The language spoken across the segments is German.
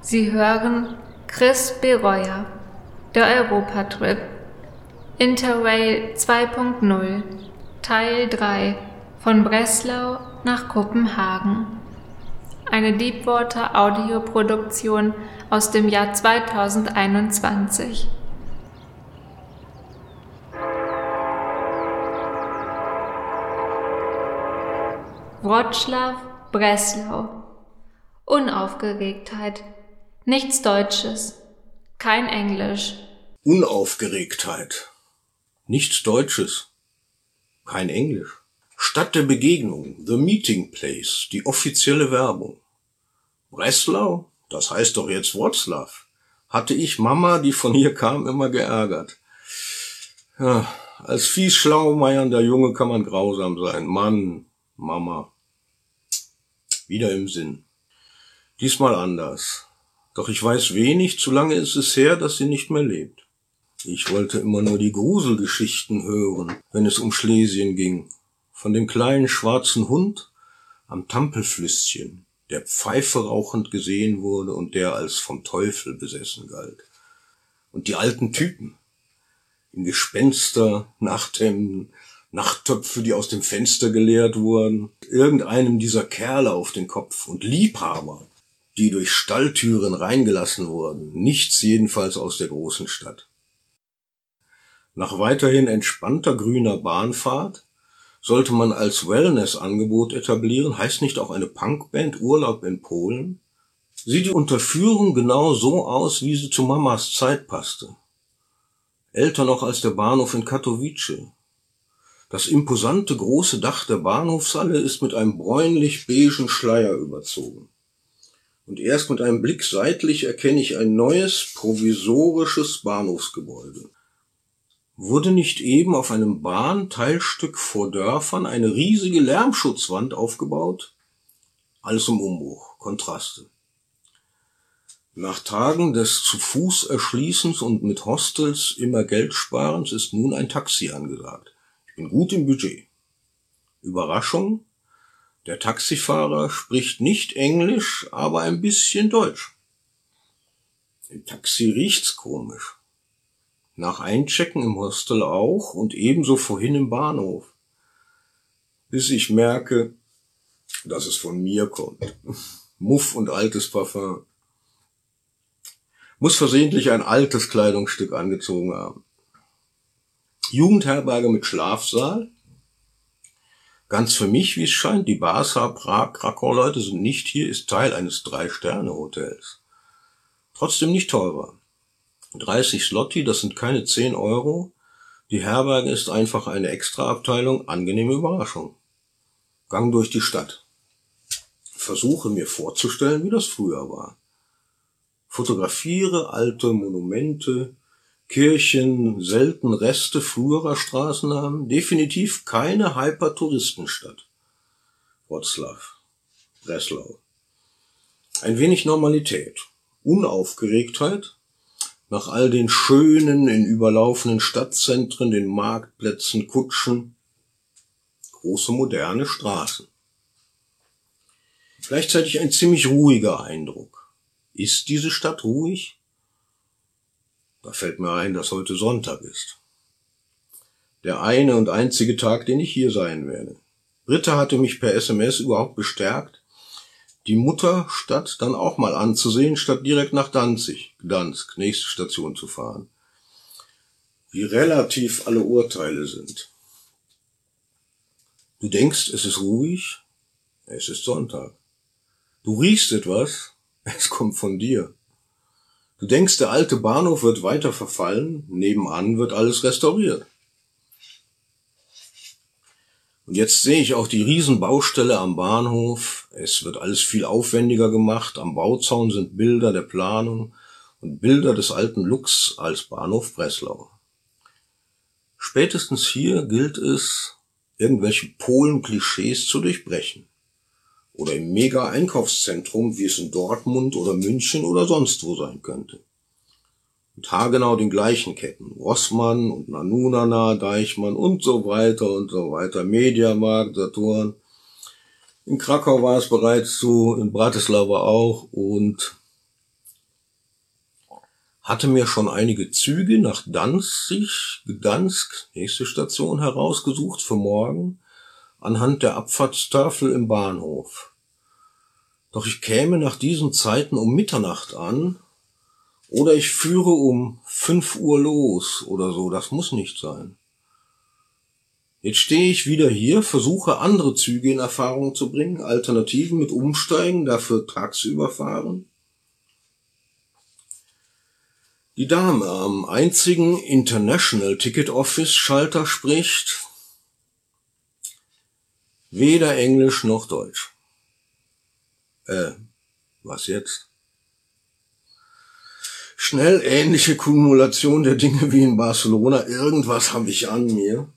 Sie hören Chris Bereuer, der Europatrip, Interrail 2.0, Teil 3, von Breslau nach Kopenhagen. Eine Deepwater Audioproduktion aus dem Jahr 2021. Wroclaw, Breslau. Unaufgeregtheit. Nichts Deutsches. Kein Englisch. Unaufgeregtheit. Nichts Deutsches. Kein Englisch. Stadt der Begegnung. The Meeting Place. Die offizielle Werbung. Breslau? Das heißt doch jetzt Wroclaw. Hatte ich Mama, die von hier kam, immer geärgert. Ja, als fies schlaumeiernder Junge kann man grausam sein. Mann, Mama. Wieder im Sinn. Diesmal anders. Doch ich weiß wenig, zu lange ist es her, dass sie nicht mehr lebt. Ich wollte immer nur die Gruselgeschichten hören, wenn es um Schlesien ging. Von dem kleinen schwarzen Hund am Tampelflüsschen, der Pfeife rauchend gesehen wurde und der als vom Teufel besessen galt. Und die alten Typen in Gespenster, Nachthemden, Nachttöpfe, die aus dem Fenster geleert wurden, irgendeinem dieser Kerle auf den Kopf und Liebhaber, die durch Stalltüren reingelassen wurden, nichts jedenfalls aus der großen Stadt. Nach weiterhin entspannter grüner Bahnfahrt sollte man als Wellness-Angebot etablieren, heißt nicht auch eine Punkband Urlaub in Polen? Sieht die Unterführung genau so aus, wie sie zu Mamas Zeit passte. Älter noch als der Bahnhof in Katowice, das imposante große Dach der Bahnhofshalle ist mit einem bräunlich-beigen Schleier überzogen. Und erst mit einem Blick seitlich erkenne ich ein neues, provisorisches Bahnhofsgebäude. Wurde nicht eben auf einem Bahnteilstück vor Dörfern eine riesige Lärmschutzwand aufgebaut? Alles im Umbruch, Kontraste. Nach Tagen des zu Fuß Erschließens und mit Hostels immer Geldsparens ist nun ein Taxi angesagt bin gut im Budget. Überraschung, der Taxifahrer spricht nicht Englisch, aber ein bisschen Deutsch. Im Taxi riecht's komisch. Nach Einchecken im Hostel auch und ebenso vorhin im Bahnhof. Bis ich merke, dass es von mir kommt. Muff und altes Parfum. Muss versehentlich ein altes Kleidungsstück angezogen haben. Jugendherberge mit Schlafsaal. Ganz für mich, wie es scheint, die Barca, Prag, Krakau-Leute sind nicht hier, ist Teil eines Drei-Sterne-Hotels. Trotzdem nicht teurer. 30 Slotti, das sind keine 10 Euro. Die Herberge ist einfach eine Extraabteilung, angenehme Überraschung. Gang durch die Stadt. Versuche mir vorzustellen, wie das früher war. Fotografiere alte Monumente, Kirchen selten Reste früherer Straßennamen, definitiv keine Hyper-Touristenstadt. Wroclaw, Breslau. Ein wenig Normalität, Unaufgeregtheit, nach all den schönen, in überlaufenden Stadtzentren, den Marktplätzen, Kutschen, große moderne Straßen. Gleichzeitig ein ziemlich ruhiger Eindruck. Ist diese Stadt ruhig? Da fällt mir ein, dass heute Sonntag ist. Der eine und einzige Tag, den ich hier sein werde. Britta hatte mich per SMS überhaupt bestärkt, die Mutterstadt dann auch mal anzusehen, statt direkt nach Danzig, Gdansk, nächste Station zu fahren. Wie relativ alle Urteile sind. Du denkst, es ist ruhig, es ist Sonntag. Du riechst etwas, es kommt von dir. Du denkst, der alte Bahnhof wird weiter verfallen, nebenan wird alles restauriert. Und jetzt sehe ich auch die Riesenbaustelle am Bahnhof. Es wird alles viel aufwendiger gemacht. Am Bauzaun sind Bilder der Planung und Bilder des alten Lux als Bahnhof Breslau. Spätestens hier gilt es, irgendwelche Polen-Klischees zu durchbrechen oder im Mega-Einkaufszentrum, wie es in Dortmund oder München oder sonst wo sein könnte. Und haargenau den gleichen Ketten. Rossmann und Nanunana, Deichmann und so weiter und so weiter. Mediamarkt, Saturn. In Krakau war es bereits so, in Bratislava auch und hatte mir schon einige Züge nach Danzig, Gdansk, nächste Station herausgesucht für morgen, anhand der Abfahrtstafel im Bahnhof. Doch ich käme nach diesen Zeiten um Mitternacht an, oder ich führe um fünf Uhr los oder so, das muss nicht sein. Jetzt stehe ich wieder hier, versuche andere Züge in Erfahrung zu bringen, Alternativen mit Umsteigen, dafür tagsüber fahren. Die Dame am einzigen International Ticket Office Schalter spricht weder Englisch noch Deutsch. Äh, was jetzt? Schnell ähnliche Kumulation der Dinge wie in Barcelona. Irgendwas habe ich an mir.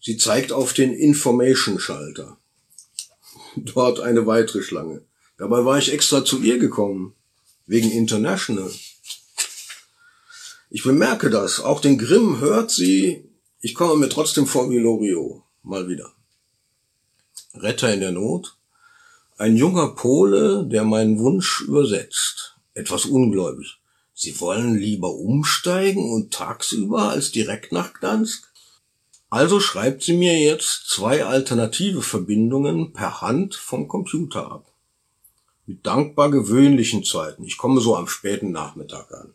Sie zeigt auf den Information-Schalter. Dort eine weitere Schlange. Dabei war ich extra zu ihr gekommen. Wegen International. Ich bemerke das. Auch den Grimm hört sie. Ich komme mir trotzdem vor wie Loriot. Mal wieder. Retter in der Not. Ein junger Pole, der meinen Wunsch übersetzt. Etwas ungläubig. Sie wollen lieber umsteigen und tagsüber als direkt nach Gdansk? Also schreibt sie mir jetzt zwei alternative Verbindungen per Hand vom Computer ab. Mit dankbar gewöhnlichen Zeiten. Ich komme so am späten Nachmittag an.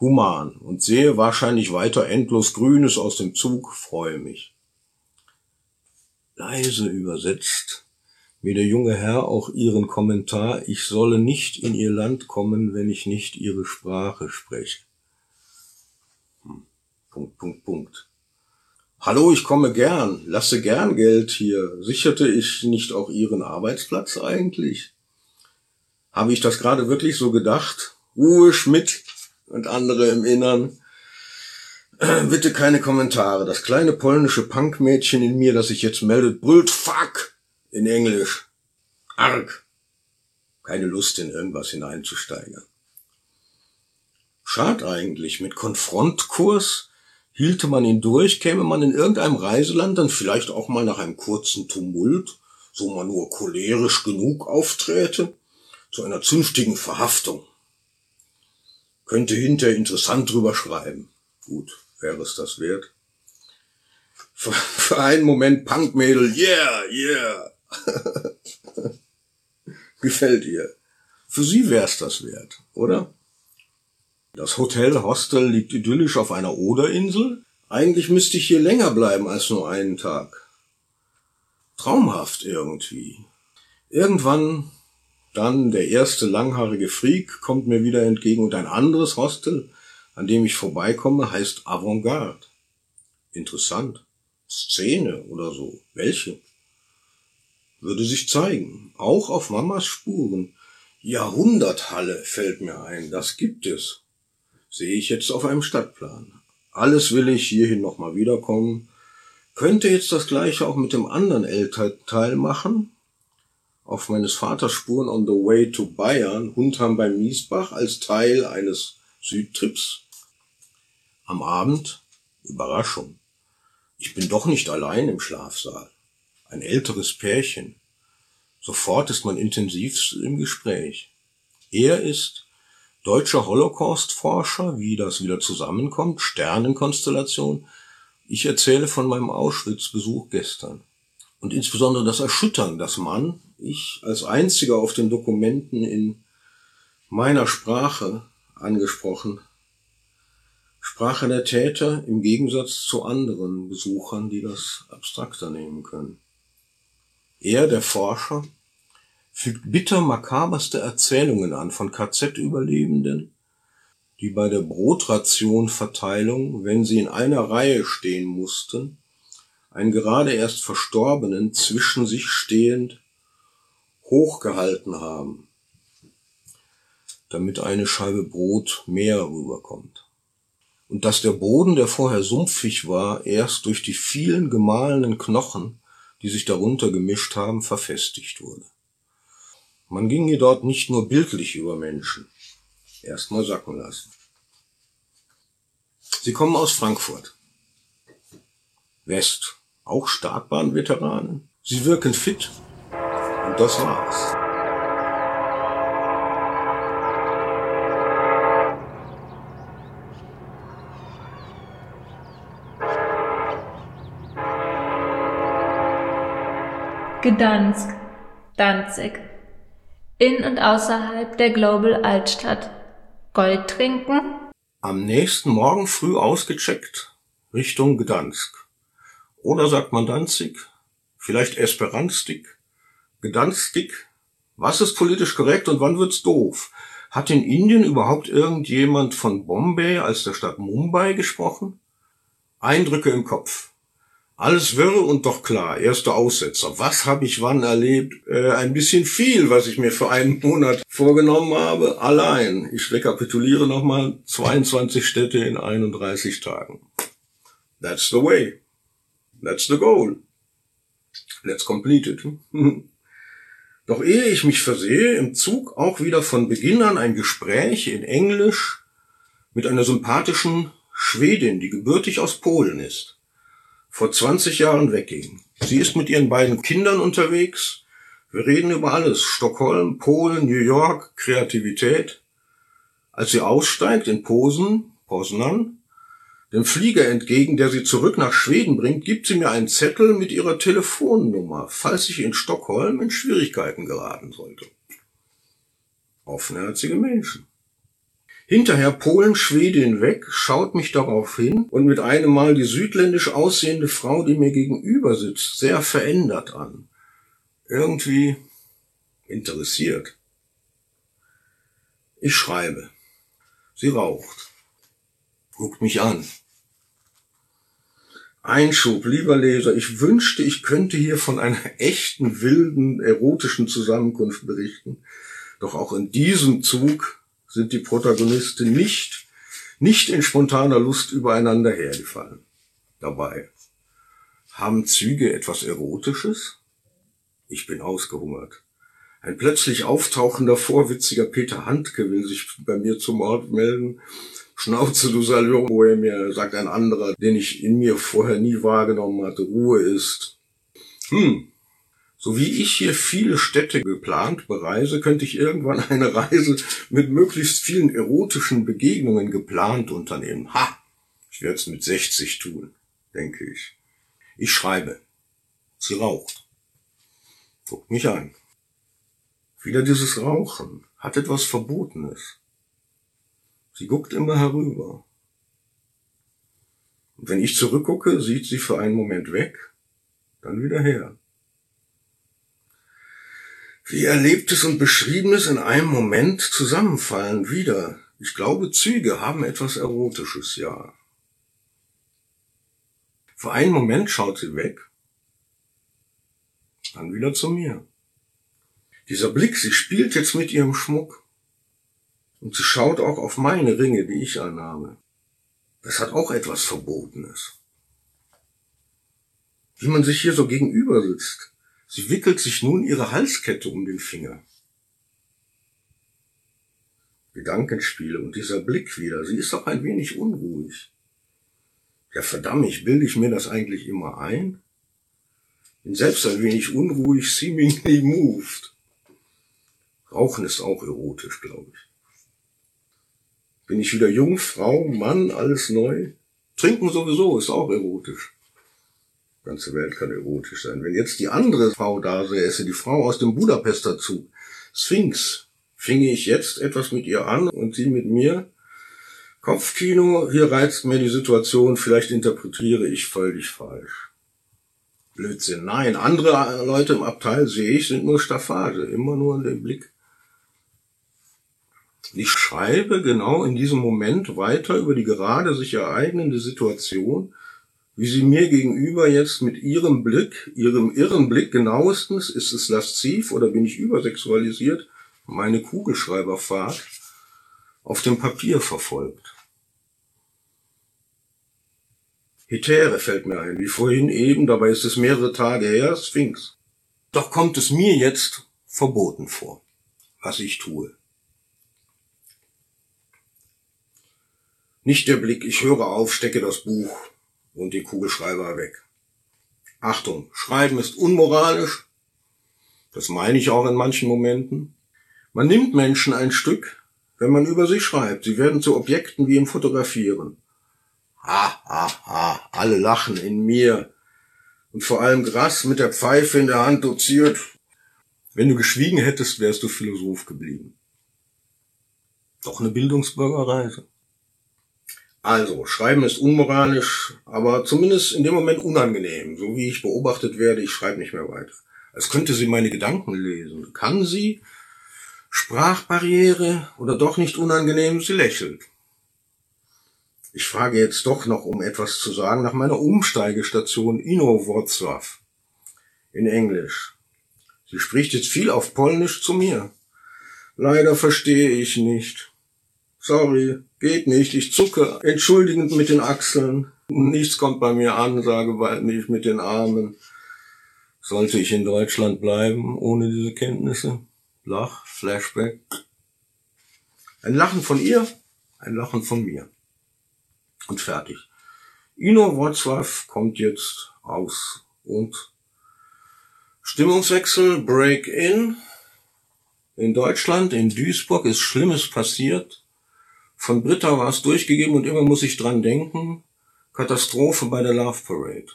Human und sehe wahrscheinlich weiter endlos Grünes aus dem Zug, freue mich. Leise übersetzt mir der junge Herr auch ihren Kommentar, ich solle nicht in ihr Land kommen, wenn ich nicht ihre Sprache spreche. Hm. Punkt, Punkt, Punkt. Hallo, ich komme gern, lasse gern Geld hier. Sicherte ich nicht auch Ihren Arbeitsplatz eigentlich? Habe ich das gerade wirklich so gedacht? Ruhe, Schmidt und andere im Innern. Bitte keine Kommentare. Das kleine polnische Punkmädchen in mir, das sich jetzt meldet, brüllt Fuck in Englisch. Arg. Keine Lust in irgendwas hineinzusteigen. Schad eigentlich. Mit Konfrontkurs Hielte man ihn durch, käme man in irgendeinem Reiseland dann vielleicht auch mal nach einem kurzen Tumult, so man nur cholerisch genug aufträte, zu einer zünftigen Verhaftung. Könnte hinterher interessant drüber schreiben. Gut, wäre es das wert. Für, für einen Moment Punkmädel, yeah, yeah. Gefällt ihr. Für sie wär's das wert, oder? Das Hotel Hostel liegt idyllisch auf einer Oderinsel. Eigentlich müsste ich hier länger bleiben als nur einen Tag. Traumhaft irgendwie. Irgendwann dann der erste langhaarige Freak kommt mir wieder entgegen und ein anderes Hostel, an dem ich vorbeikomme, heißt Avantgarde. Interessant. Szene oder so. Welche? Würde sich zeigen. Auch auf Mamas Spuren. Jahrhunderthalle fällt mir ein. Das gibt es sehe ich jetzt auf einem Stadtplan. Alles will ich hierhin nochmal wiederkommen. Könnte jetzt das gleiche auch mit dem anderen Elternteil machen. Auf meines Vaters Spuren on the way to Bayern, Hundham bei Miesbach als Teil eines Südtrips. Am Abend, Überraschung. Ich bin doch nicht allein im Schlafsaal. Ein älteres Pärchen. Sofort ist man intensiv im Gespräch. Er ist deutscher Holocaust-Forscher, wie das wieder zusammenkommt, Sternenkonstellation. Ich erzähle von meinem Auschwitz-Besuch gestern. Und insbesondere das Erschüttern, dass man, ich als einziger auf den Dokumenten in meiner Sprache angesprochen, Sprache der Täter im Gegensatz zu anderen Besuchern, die das abstrakter nehmen können. Er, der Forscher, fügt bitter makaberste Erzählungen an von KZ-Überlebenden, die bei der Brotrationverteilung, wenn sie in einer Reihe stehen mussten, einen gerade erst Verstorbenen zwischen sich stehend hochgehalten haben, damit eine Scheibe Brot mehr rüberkommt. Und dass der Boden, der vorher sumpfig war, erst durch die vielen gemahlenen Knochen, die sich darunter gemischt haben, verfestigt wurde. Man ging hier dort nicht nur bildlich über Menschen. Erstmal sacken lassen. Sie kommen aus Frankfurt. West. Auch Startbahnveteranen. Sie wirken fit. Und das war's. Gdansk, Danzig. In und außerhalb der Global Altstadt. Gold trinken? Am nächsten Morgen früh ausgecheckt, Richtung Gdansk. Oder sagt man Danzig? Vielleicht Esperantstik? Gdanstik? Was ist politisch korrekt und wann wird's doof? Hat in Indien überhaupt irgendjemand von Bombay als der Stadt Mumbai gesprochen? Eindrücke im Kopf. Alles wirre und doch klar. Erste Aussetzer. Was habe ich wann erlebt? Äh, ein bisschen viel, was ich mir für einen Monat vorgenommen habe. Allein. Ich rekapituliere nochmal. 22 Städte in 31 Tagen. That's the way. That's the goal. Let's complete it. Doch ehe ich mich versehe, im Zug auch wieder von Beginn an ein Gespräch in Englisch mit einer sympathischen Schwedin, die gebürtig aus Polen ist vor 20 Jahren wegging. Sie ist mit ihren beiden Kindern unterwegs. Wir reden über alles. Stockholm, Polen, New York, Kreativität. Als sie aussteigt in Posen, Poznan, dem Flieger entgegen, der sie zurück nach Schweden bringt, gibt sie mir einen Zettel mit ihrer Telefonnummer, falls ich in Stockholm in Schwierigkeiten geraten sollte. Offenherzige Menschen. Hinterher Polen, Schwede hinweg, schaut mich darauf hin und mit einem Mal die südländisch aussehende Frau, die mir gegenüber sitzt, sehr verändert an. Irgendwie interessiert. Ich schreibe. Sie raucht. Guckt mich an. Einschub, lieber Leser, ich wünschte, ich könnte hier von einer echten, wilden, erotischen Zusammenkunft berichten. Doch auch in diesem Zug sind die Protagonisten nicht, nicht in spontaner Lust übereinander hergefallen. Dabei. Haben Züge etwas Erotisches? Ich bin ausgehungert. Ein plötzlich auftauchender, vorwitziger Peter Handke will sich bei mir zum Ort melden. Schnauze, du Salon, wo er mir sagt ein anderer, den ich in mir vorher nie wahrgenommen hatte, Ruhe ist. Hm, so wie ich hier viele Städte geplant bereise, könnte ich irgendwann eine Reise mit möglichst vielen erotischen Begegnungen geplant unternehmen. Ha! Ich werde es mit 60 tun, denke ich. Ich schreibe. Sie raucht. Guckt mich an. Wieder dieses Rauchen hat etwas Verbotenes. Sie guckt immer herüber. Und wenn ich zurückgucke, sieht sie für einen Moment weg, dann wieder her wie Erlebtes und Beschriebenes in einem Moment zusammenfallen wieder. Ich glaube, Züge haben etwas Erotisches, ja. Für einen Moment schaut sie weg, dann wieder zu mir. Dieser Blick, sie spielt jetzt mit ihrem Schmuck. Und sie schaut auch auf meine Ringe, die ich anhabe. Das hat auch etwas Verbotenes. Wie man sich hier so gegenüber sitzt. Sie wickelt sich nun ihre Halskette um den Finger. Gedankenspiele und dieser Blick wieder, sie ist doch ein wenig unruhig. Ja verdammt, ich bilde ich mir das eigentlich immer ein? Bin selbst ein wenig unruhig, seemingly moved. Rauchen ist auch erotisch, glaube ich. Bin ich wieder jung, Frau, Mann, alles neu? Trinken sowieso ist auch erotisch ganze Welt kann erotisch sein. Wenn jetzt die andere Frau da säße, die Frau aus dem Budapester Zug, Sphinx, finge ich jetzt etwas mit ihr an und sie mit mir. Kopfkino, hier reizt mir die Situation, vielleicht interpretiere ich völlig falsch. Blödsinn. Nein, andere Leute im Abteil sehe ich, sind nur Staffage, immer nur in dem Blick. Ich schreibe genau in diesem Moment weiter über die gerade sich ereignende Situation wie sie mir gegenüber jetzt mit ihrem Blick, ihrem irren Blick genauestens, ist es lasziv oder bin ich übersexualisiert, meine Kugelschreiberfahrt auf dem Papier verfolgt. Hetäre fällt mir ein, wie vorhin eben, dabei ist es mehrere Tage her, Sphinx. Doch kommt es mir jetzt verboten vor, was ich tue. Nicht der Blick, ich höre auf, stecke das Buch, und den Kugelschreiber weg. Achtung, Schreiben ist unmoralisch. Das meine ich auch in manchen Momenten. Man nimmt Menschen ein Stück, wenn man über sie schreibt. Sie werden zu Objekten wie im Fotografieren. Ha, ha, ha, alle lachen in mir. und vor allem Gras mit der Pfeife in der Hand doziert. Wenn du geschwiegen hättest, wärst du Philosoph geblieben. Doch eine Bildungsbürgerreise. Also, Schreiben ist unmoralisch, aber zumindest in dem Moment unangenehm. So wie ich beobachtet werde, ich schreibe nicht mehr weiter. Als könnte sie meine Gedanken lesen. Kann sie? Sprachbarriere oder doch nicht unangenehm? Sie lächelt. Ich frage jetzt doch noch, um etwas zu sagen, nach meiner Umsteigestation Ino Wrocław in Englisch. Sie spricht jetzt viel auf Polnisch zu mir. Leider verstehe ich nicht. Sorry, geht nicht. Ich zucke entschuldigend mit den Achseln. Nichts kommt bei mir an, sage bald nicht mit den Armen. Sollte ich in Deutschland bleiben ohne diese Kenntnisse? Lach, Flashback. Ein Lachen von ihr, ein Lachen von mir. Und fertig. Ino Wrocław kommt jetzt aus und Stimmungswechsel, Break-in. In Deutschland, in Duisburg ist Schlimmes passiert. Von Britta war es durchgegeben und immer muss ich dran denken. Katastrophe bei der Love Parade.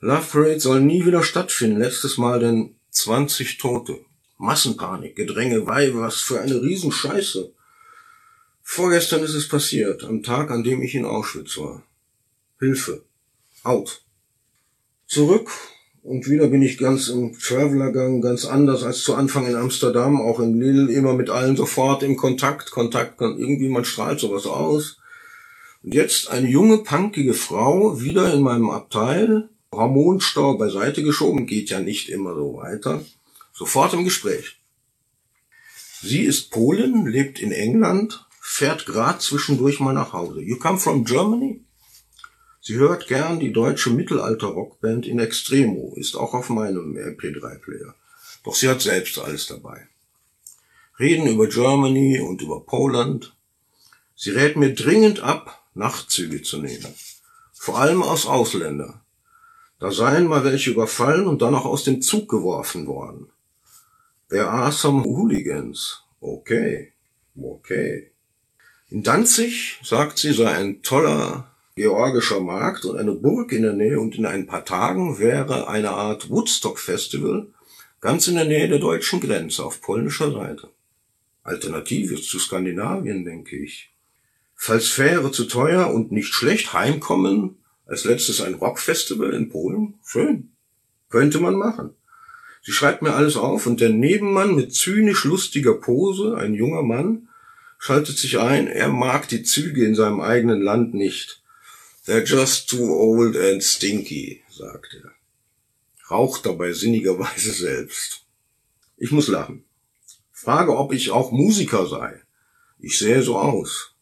Love Parade soll nie wieder stattfinden. Letztes Mal denn 20 Tote. Massenpanik, Gedränge, Wei, was für eine Riesenscheiße. Vorgestern ist es passiert, am Tag, an dem ich in Auschwitz war. Hilfe. Out. Zurück und wieder bin ich ganz im Travelergang, ganz anders als zu Anfang in Amsterdam, auch in Lille, immer mit allen sofort im Kontakt, Kontakt, irgendwie man strahlt sowas aus. Und jetzt eine junge, punkige Frau, wieder in meinem Abteil, Hormonstau beiseite geschoben, geht ja nicht immer so weiter, sofort im Gespräch. Sie ist Polin, lebt in England, fährt grad zwischendurch mal nach Hause. You come from Germany? Sie hört gern die deutsche Mittelalter-Rockband in Extremo, ist auch auf meinem MP3-Player. Doch sie hat selbst alles dabei. Reden über Germany und über Poland. Sie rät mir dringend ab, Nachtzüge zu nehmen. Vor allem aus Ausländer. Da seien mal welche überfallen und dann auch aus dem Zug geworfen worden. There are some hooligans. Okay. Okay. In Danzig, sagt sie, sei ein toller georgischer Markt und eine Burg in der Nähe und in ein paar Tagen wäre eine Art Woodstock Festival ganz in der Nähe der deutschen Grenze auf polnischer Seite. Alternative zu Skandinavien, denke ich. Falls Fähre zu teuer und nicht schlecht heimkommen, als letztes ein Rockfestival in Polen, schön. Könnte man machen. Sie schreibt mir alles auf und der Nebenmann mit zynisch lustiger Pose, ein junger Mann, schaltet sich ein, er mag die Züge in seinem eigenen Land nicht. They're just too old and stinky, sagt er. Raucht dabei sinnigerweise selbst. Ich muss lachen. Frage, ob ich auch Musiker sei. Ich sähe so aus.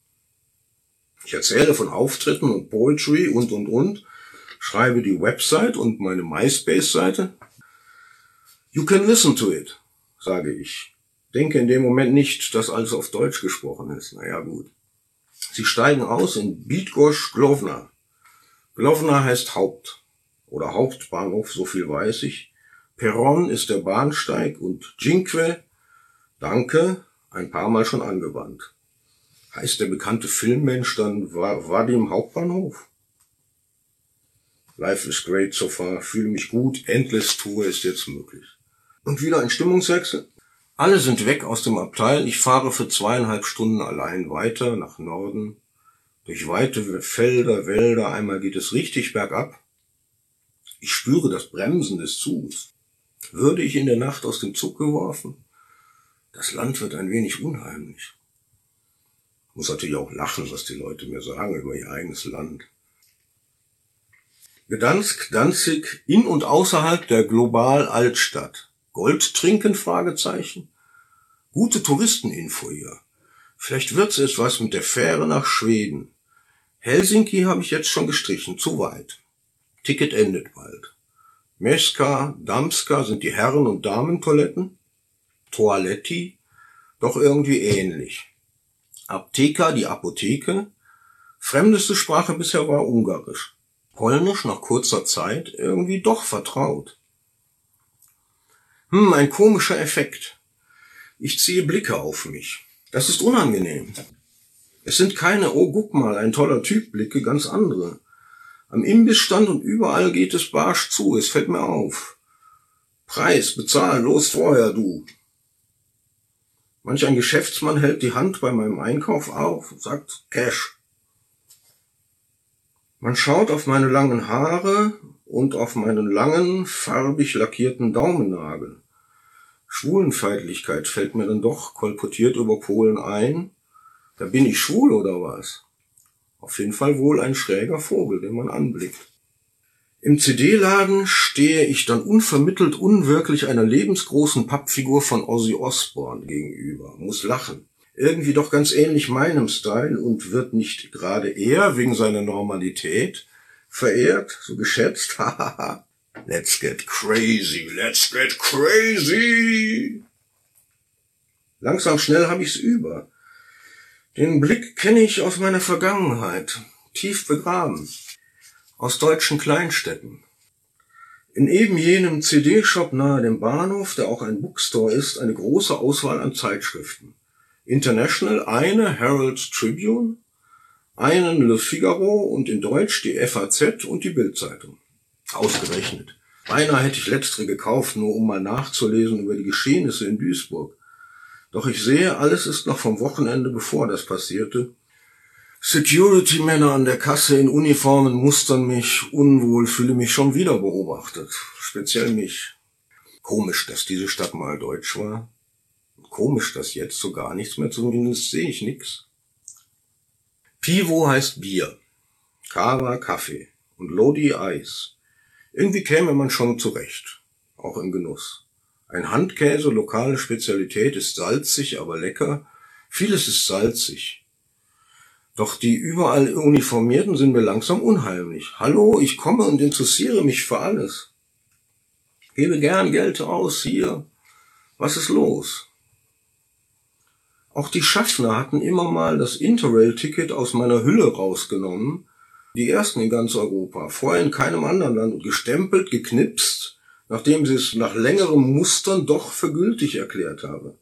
Ich erzähle von Auftritten und Poetry und und und, schreibe die Website und meine MySpace-Seite. You can listen to it, sage ich. Denke in dem Moment nicht, dass alles auf Deutsch gesprochen ist. Naja, gut. Sie steigen aus in Bydgoszcz Glovna. Glovna heißt Haupt oder Hauptbahnhof, so viel weiß ich. Perron ist der Bahnsteig und Cinque, danke, ein paar Mal schon angewandt. Heißt der bekannte Filmmensch dann Vadim Hauptbahnhof? Life is great so far, fühle mich gut, Endless Tour ist jetzt möglich. Und wieder ein Stimmungswechsel. Alle sind weg aus dem Abteil, ich fahre für zweieinhalb Stunden allein weiter nach Norden durch weite Felder, Wälder, einmal geht es richtig bergab. Ich spüre das Bremsen des Zuges. Würde ich in der Nacht aus dem Zug geworfen? Das Land wird ein wenig unheimlich. Muss natürlich auch lachen, was die Leute mir sagen über ihr eigenes Land. Gdansk, Danzig, in und außerhalb der global Altstadt. Gold trinken? Fragezeichen. Gute Touristeninfo hier. Vielleicht wird's etwas mit der Fähre nach Schweden. Helsinki habe ich jetzt schon gestrichen, zu weit. Ticket endet bald. Meska, Damska sind die Herren- und Damentoiletten. Toaletti, doch irgendwie ähnlich. Apteka, die Apotheke. Fremdeste Sprache bisher war Ungarisch. Polnisch nach kurzer Zeit irgendwie doch vertraut. Hm, ein komischer Effekt. Ich ziehe Blicke auf mich. Das ist unangenehm. Es sind keine, oh guck mal, ein toller Typ Blicke, ganz andere. Am Imbissstand und überall geht es barsch zu, es fällt mir auf. Preis, bezahl, los vorher, du. Manch ein Geschäftsmann hält die Hand bei meinem Einkauf auf und sagt Cash. Man schaut auf meine langen Haare und auf meinen langen, farbig lackierten Daumennagel. Schwulenfeindlichkeit fällt mir dann doch kolportiert über Polen ein. Da bin ich schwul oder was? Auf jeden Fall wohl ein schräger Vogel, den man anblickt. Im CD-Laden stehe ich dann unvermittelt unwirklich einer lebensgroßen Pappfigur von Ozzy Osbourne gegenüber, muss lachen. Irgendwie doch ganz ähnlich meinem Style und wird nicht gerade er wegen seiner Normalität verehrt, so geschätzt, hahaha. let's get crazy, let's get crazy. Langsam schnell hab ich's über. Den Blick kenne ich aus meiner Vergangenheit, tief begraben, aus deutschen Kleinstädten. In eben jenem CD-Shop nahe dem Bahnhof, der auch ein Bookstore ist, eine große Auswahl an Zeitschriften. International eine Herald Tribune, einen Le Figaro und in Deutsch die FAZ und die Bildzeitung. Ausgerechnet. Beinahe hätte ich letztere gekauft, nur um mal nachzulesen über die Geschehnisse in Duisburg. Doch ich sehe, alles ist noch vom Wochenende, bevor das passierte. Security-Männer an der Kasse in Uniformen mustern mich unwohl, fühle mich schon wieder beobachtet. Speziell mich. Komisch, dass diese Stadt mal deutsch war. Komisch, dass jetzt so gar nichts mehr, zumindest sehe ich nix. Pivo heißt Bier. Kava Kaffee. Und Lodi Eis. Irgendwie käme man schon zurecht. Auch im Genuss. Ein Handkäse, lokale Spezialität, ist salzig, aber lecker. Vieles ist salzig. Doch die überall Uniformierten sind mir langsam unheimlich. Hallo, ich komme und interessiere mich für alles. Gebe gern Geld aus hier. Was ist los? Auch die Schaffner hatten immer mal das Interrail-Ticket aus meiner Hülle rausgenommen. Die ersten in ganz Europa. Vorher in keinem anderen Land. Gestempelt, geknipst nachdem sie es nach längerem Mustern doch für gültig erklärt habe.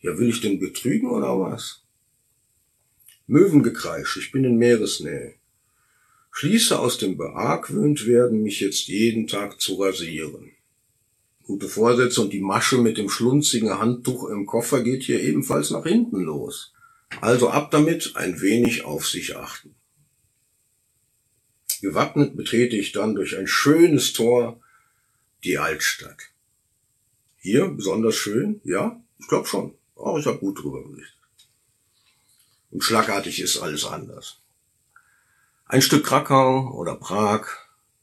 Ja, will ich denn betrügen oder was? Möwengekreisch, ich bin in Meeresnähe. Schließe aus dem beargwöhnt werden, mich jetzt jeden Tag zu rasieren. Gute Vorsätze und die Masche mit dem schlunzigen Handtuch im Koffer geht hier ebenfalls nach hinten los. Also ab damit ein wenig auf sich achten. Gewappnet betrete ich dann durch ein schönes Tor die Altstadt. Hier besonders schön, ja, ich glaube schon. Auch ich habe gut drüber berichtet. Und schlagartig ist alles anders. Ein Stück Krakau oder Prag,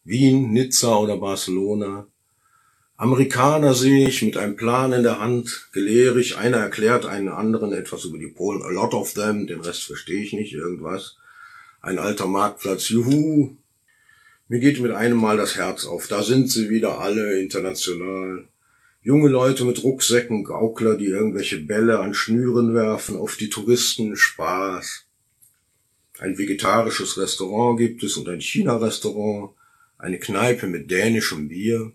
Wien, Nizza oder Barcelona. Amerikaner sehe ich mit einem Plan in der Hand, gelehrig, einer erklärt einen anderen etwas über die Polen, a lot of them, den Rest verstehe ich nicht, irgendwas. Ein alter Marktplatz, juhu, mir geht mit einem Mal das Herz auf. Da sind sie wieder alle international. Junge Leute mit Rucksäcken, Gaukler, die irgendwelche Bälle an Schnüren werfen, auf die Touristen Spaß. Ein vegetarisches Restaurant gibt es und ein China-Restaurant, eine Kneipe mit dänischem Bier.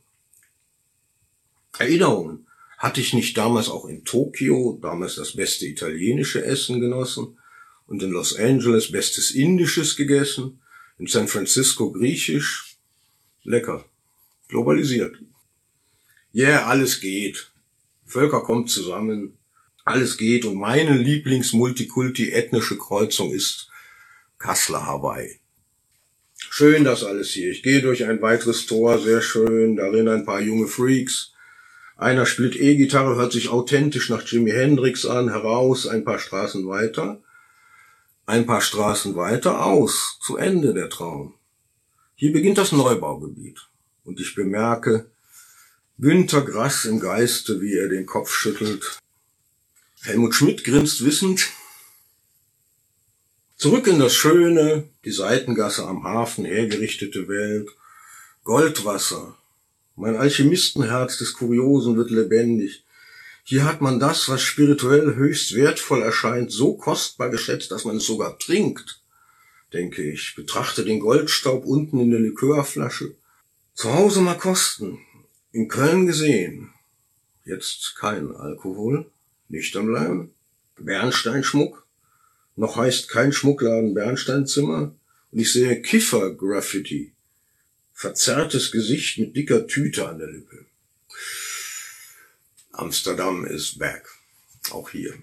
Erinnerungen. Hatte ich nicht damals auch in Tokio, damals das beste italienische Essen genossen und in Los Angeles bestes indisches gegessen in San Francisco griechisch. Lecker. Globalisiert. Yeah, alles geht. Völker kommen zusammen. Alles geht und meine Lieblings-Multikulti-ethnische Kreuzung ist Kassler, Hawaii. Schön das alles hier. Ich gehe durch ein weiteres Tor, sehr schön. Darin ein paar junge Freaks. Einer spielt E-Gitarre, hört sich authentisch nach Jimi Hendrix an, heraus, ein paar Straßen weiter. Ein paar Straßen weiter aus, zu Ende der Traum. Hier beginnt das Neubaugebiet. Und ich bemerke Günter Grass im Geiste, wie er den Kopf schüttelt. Helmut Schmidt grinst wissend. Zurück in das schöne, die Seitengasse am Hafen hergerichtete Welt. Goldwasser. Mein Alchemistenherz des Kuriosen wird lebendig. Hier hat man das, was spirituell höchst wertvoll erscheint, so kostbar geschätzt, dass man es sogar trinkt, denke ich. Betrachte den Goldstaub unten in der Likörflasche. Zu Hause mal kosten. In Köln gesehen. Jetzt kein Alkohol. Nüchtern bleiben. Bernsteinschmuck. Noch heißt kein Schmuckladen Bernsteinzimmer. und ich sehe Kiffer-Graffiti. Verzerrtes Gesicht mit dicker Tüte an der Lippe. Amsterdam ist back. Auch hier.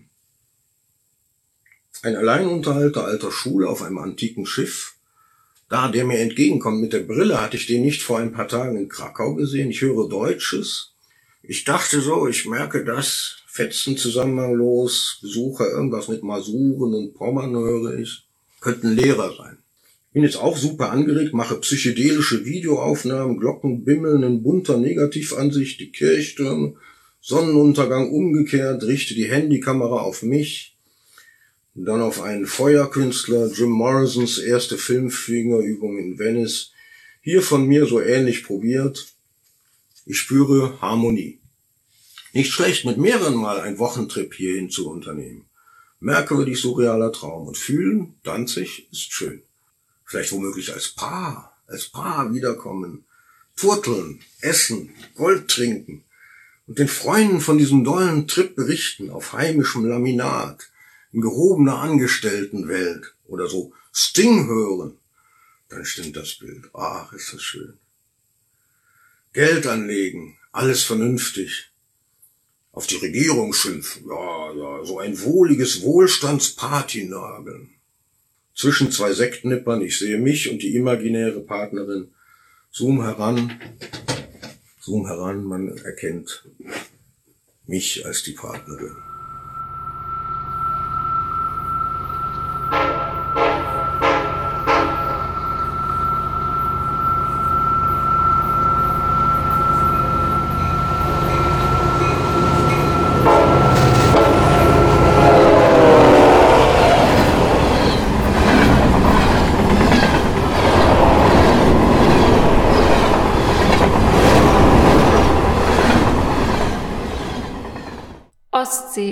Ein Alleinunterhalter alter Schule auf einem antiken Schiff. Da, der mir entgegenkommt mit der Brille, hatte ich den nicht vor ein paar Tagen in Krakau gesehen. Ich höre Deutsches. Ich dachte so, ich merke das. Fetzen zusammenhanglos, Besucher, irgendwas mit Masuren und Pommern höre ich. Könnten Lehrer sein. Bin jetzt auch super angeregt, mache psychedelische Videoaufnahmen, Glocken bimmeln in bunter Negativansicht, die Kirchtürme, Sonnenuntergang umgekehrt, richte die Handykamera auf mich, dann auf einen Feuerkünstler, Jim Morrisons erste Filmfingerübung in Venice, hier von mir so ähnlich probiert. Ich spüre Harmonie. Nicht schlecht, mit mehreren Mal ein Wochentrip hierhin zu unternehmen. Merkwürdig surrealer Traum und fühlen, Danzig ist schön. Vielleicht womöglich als Paar, als Paar wiederkommen, turteln, essen, Gold trinken und den Freunden von diesem dollen Trip berichten auf heimischem Laminat, in gehobener Angestelltenwelt oder so Sting hören, dann stimmt das Bild. Ach, ist das schön. Geld anlegen, alles vernünftig. Auf die Regierung schimpfen, ja, ja, so ein wohliges Wohlstandspartynageln. Zwischen zwei Sektnippern, ich sehe mich und die imaginäre Partnerin. Zoom heran, zoom heran, man erkennt mich als die Partnerin.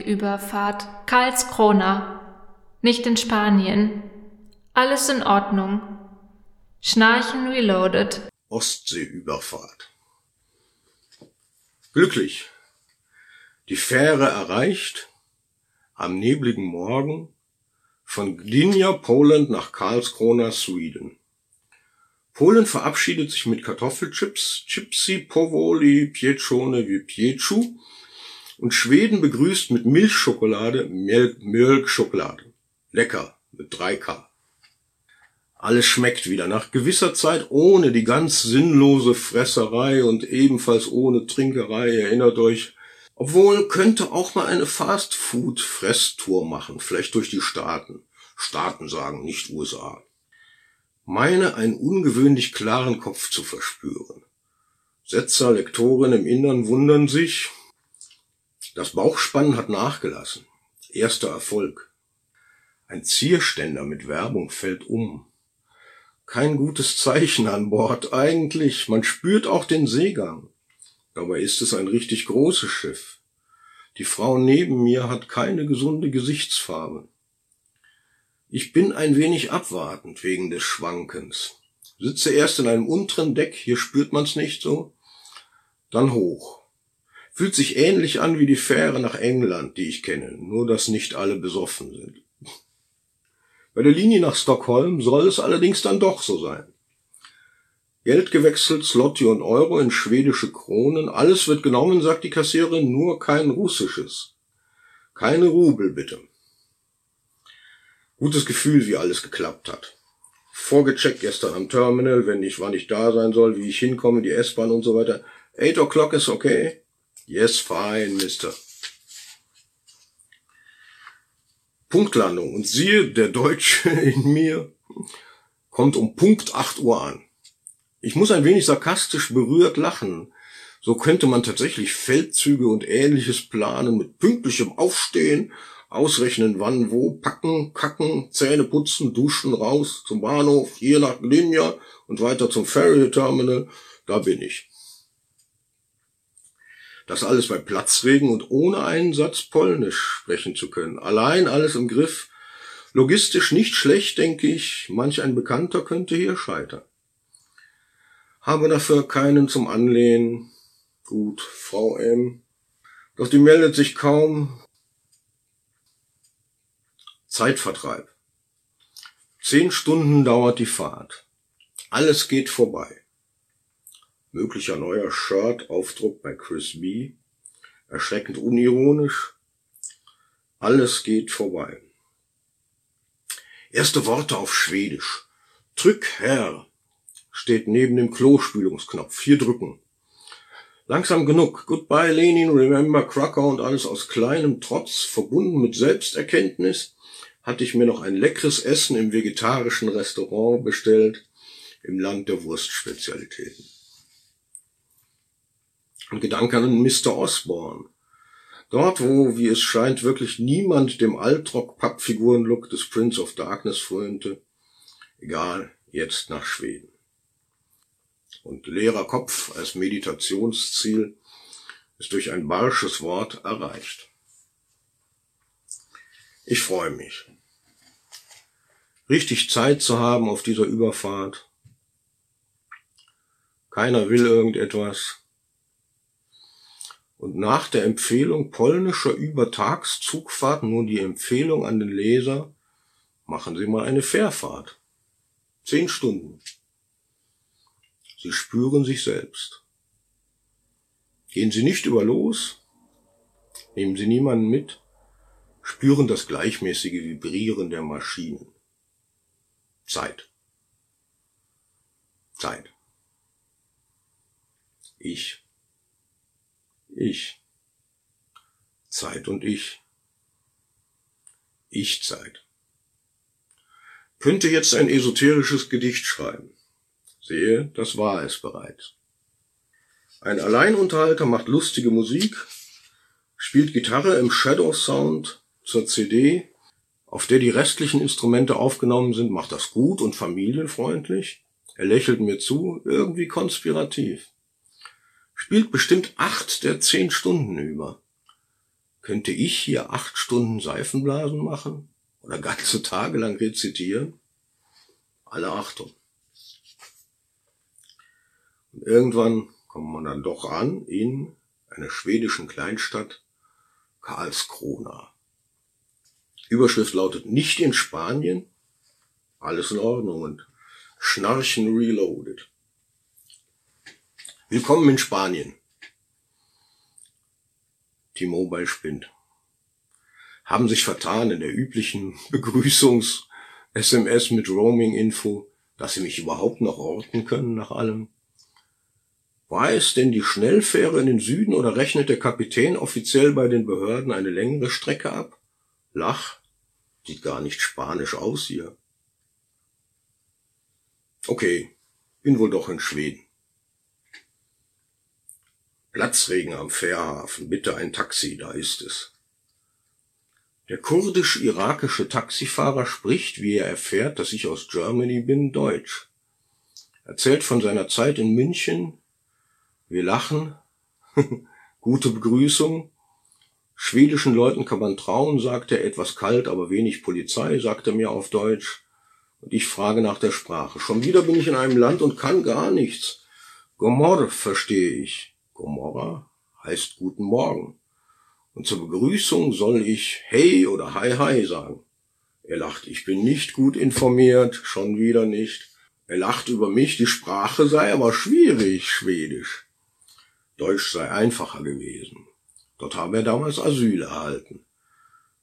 Ostseeüberfahrt Karlskrona. Nicht in Spanien. Alles in Ordnung. Schnarchen reloaded. Ostseeüberfahrt. Glücklich. Die Fähre erreicht am nebligen Morgen von Gdynia, Poland nach Karlskrona, Sweden. Polen verabschiedet sich mit Kartoffelchips, Chipsy, Powoli, Pieczone wie Pieczu und Schweden begrüßt mit Milchschokolade Milk, Milkschokolade. Lecker, mit 3K. Alles schmeckt wieder nach gewisser Zeit ohne die ganz sinnlose Fresserei und ebenfalls ohne Trinkerei, erinnert euch. Obwohl könnte auch mal eine Fast-Food-Fresstour machen, vielleicht durch die Staaten. Staaten sagen, nicht USA. Meine einen ungewöhnlich klaren Kopf zu verspüren. Setzer, Lektoren im Innern wundern sich, das Bauchspannen hat nachgelassen. Erster Erfolg. Ein Zierständer mit Werbung fällt um. Kein gutes Zeichen an Bord eigentlich. Man spürt auch den Seegang. Dabei ist es ein richtig großes Schiff. Die Frau neben mir hat keine gesunde Gesichtsfarbe. Ich bin ein wenig abwartend wegen des Schwankens. Sitze erst in einem unteren Deck, hier spürt man's nicht so, dann hoch. Fühlt sich ähnlich an wie die Fähre nach England, die ich kenne, nur dass nicht alle besoffen sind. Bei der Linie nach Stockholm soll es allerdings dann doch so sein. Geld gewechselt, Slotty und Euro in schwedische Kronen, alles wird genommen, sagt die Kassiererin, nur kein russisches. Keine Rubel, bitte. Gutes Gefühl, wie alles geklappt hat. Vorgecheckt gestern am Terminal, wenn ich, wann ich da sein soll, wie ich hinkomme, die S-Bahn und so weiter. Eight o'clock ist okay. Yes, fine, Mister. Punktlandung. Und siehe, der Deutsche in mir kommt um Punkt 8 Uhr an. Ich muss ein wenig sarkastisch berührt lachen. So könnte man tatsächlich Feldzüge und ähnliches planen mit pünktlichem Aufstehen, ausrechnen wann, wo, packen, kacken, Zähne putzen, duschen, raus, zum Bahnhof, hier nach Gdynia und weiter zum Ferry Terminal. Da bin ich. Das alles bei Platzregen und ohne einen Satz Polnisch sprechen zu können. Allein alles im Griff. Logistisch nicht schlecht, denke ich. Manch ein Bekannter könnte hier scheitern. Habe dafür keinen zum Anlehnen. Gut, Frau M. Doch die meldet sich kaum. Zeitvertreib. Zehn Stunden dauert die Fahrt. Alles geht vorbei. Möglicher neuer Shirt-Aufdruck bei Chris B. Erschreckend unironisch. Alles geht vorbei. Erste Worte auf Schwedisch. Drück Herr steht neben dem Klospülungsknopf. Hier drücken. Langsam genug. Goodbye Lenin, remember Cracker und alles aus kleinem Trotz, verbunden mit Selbsterkenntnis, hatte ich mir noch ein leckeres Essen im vegetarischen Restaurant bestellt, im Land der Wurstspezialitäten. Gedanke an Mr. Osborne. Dort, wo, wie es scheint, wirklich niemand dem Altrock-Pappfigurenlook des Prince of Darkness frönte, egal, jetzt nach Schweden. Und leerer Kopf als Meditationsziel ist durch ein barsches Wort erreicht. Ich freue mich. Richtig Zeit zu haben auf dieser Überfahrt. Keiner will irgendetwas. Und nach der Empfehlung polnischer Übertagszugfahrt nur die Empfehlung an den Leser, machen Sie mal eine Fährfahrt. Zehn Stunden. Sie spüren sich selbst. Gehen Sie nicht über los, nehmen Sie niemanden mit, spüren das gleichmäßige Vibrieren der Maschinen. Zeit. Zeit. Ich. Ich. Zeit und ich. Ich-Zeit. Könnte jetzt ein esoterisches Gedicht schreiben. Sehe, das war es bereits. Ein Alleinunterhalter macht lustige Musik, spielt Gitarre im Shadow Sound zur CD, auf der die restlichen Instrumente aufgenommen sind, macht das gut und familienfreundlich. Er lächelt mir zu, irgendwie konspirativ spielt bestimmt acht der zehn Stunden über. Könnte ich hier acht Stunden Seifenblasen machen oder ganze Tage lang rezitieren? Alle Achtung. Und irgendwann kommt man dann doch an in einer schwedischen Kleinstadt Karlskrona. Überschrift lautet nicht in Spanien, alles in Ordnung und Schnarchen reloaded. Willkommen in Spanien. T-Mobile spinnt. Haben sich vertan in der üblichen Begrüßungs-SMS mit Roaming-Info, dass sie mich überhaupt noch orten können nach allem. War es denn die Schnellfähre in den Süden oder rechnet der Kapitän offiziell bei den Behörden eine längere Strecke ab? Lach. Sieht gar nicht spanisch aus hier. Okay, bin wohl doch in Schweden. Platzregen am Fährhafen, bitte ein Taxi, da ist es. Der kurdisch-irakische Taxifahrer spricht, wie er erfährt, dass ich aus Germany bin, Deutsch. Erzählt von seiner Zeit in München. Wir lachen. Gute Begrüßung. Schwedischen Leuten kann man trauen, sagt er, etwas kalt, aber wenig Polizei, sagt er mir auf Deutsch. Und ich frage nach der Sprache. Schon wieder bin ich in einem Land und kann gar nichts. Gomor verstehe ich. Gomorra heißt guten Morgen. Und zur Begrüßung soll ich Hey oder Hi Hi sagen. Er lacht, ich bin nicht gut informiert, schon wieder nicht. Er lacht über mich, die Sprache sei aber schwierig, Schwedisch. Deutsch sei einfacher gewesen. Dort habe er damals Asyl erhalten.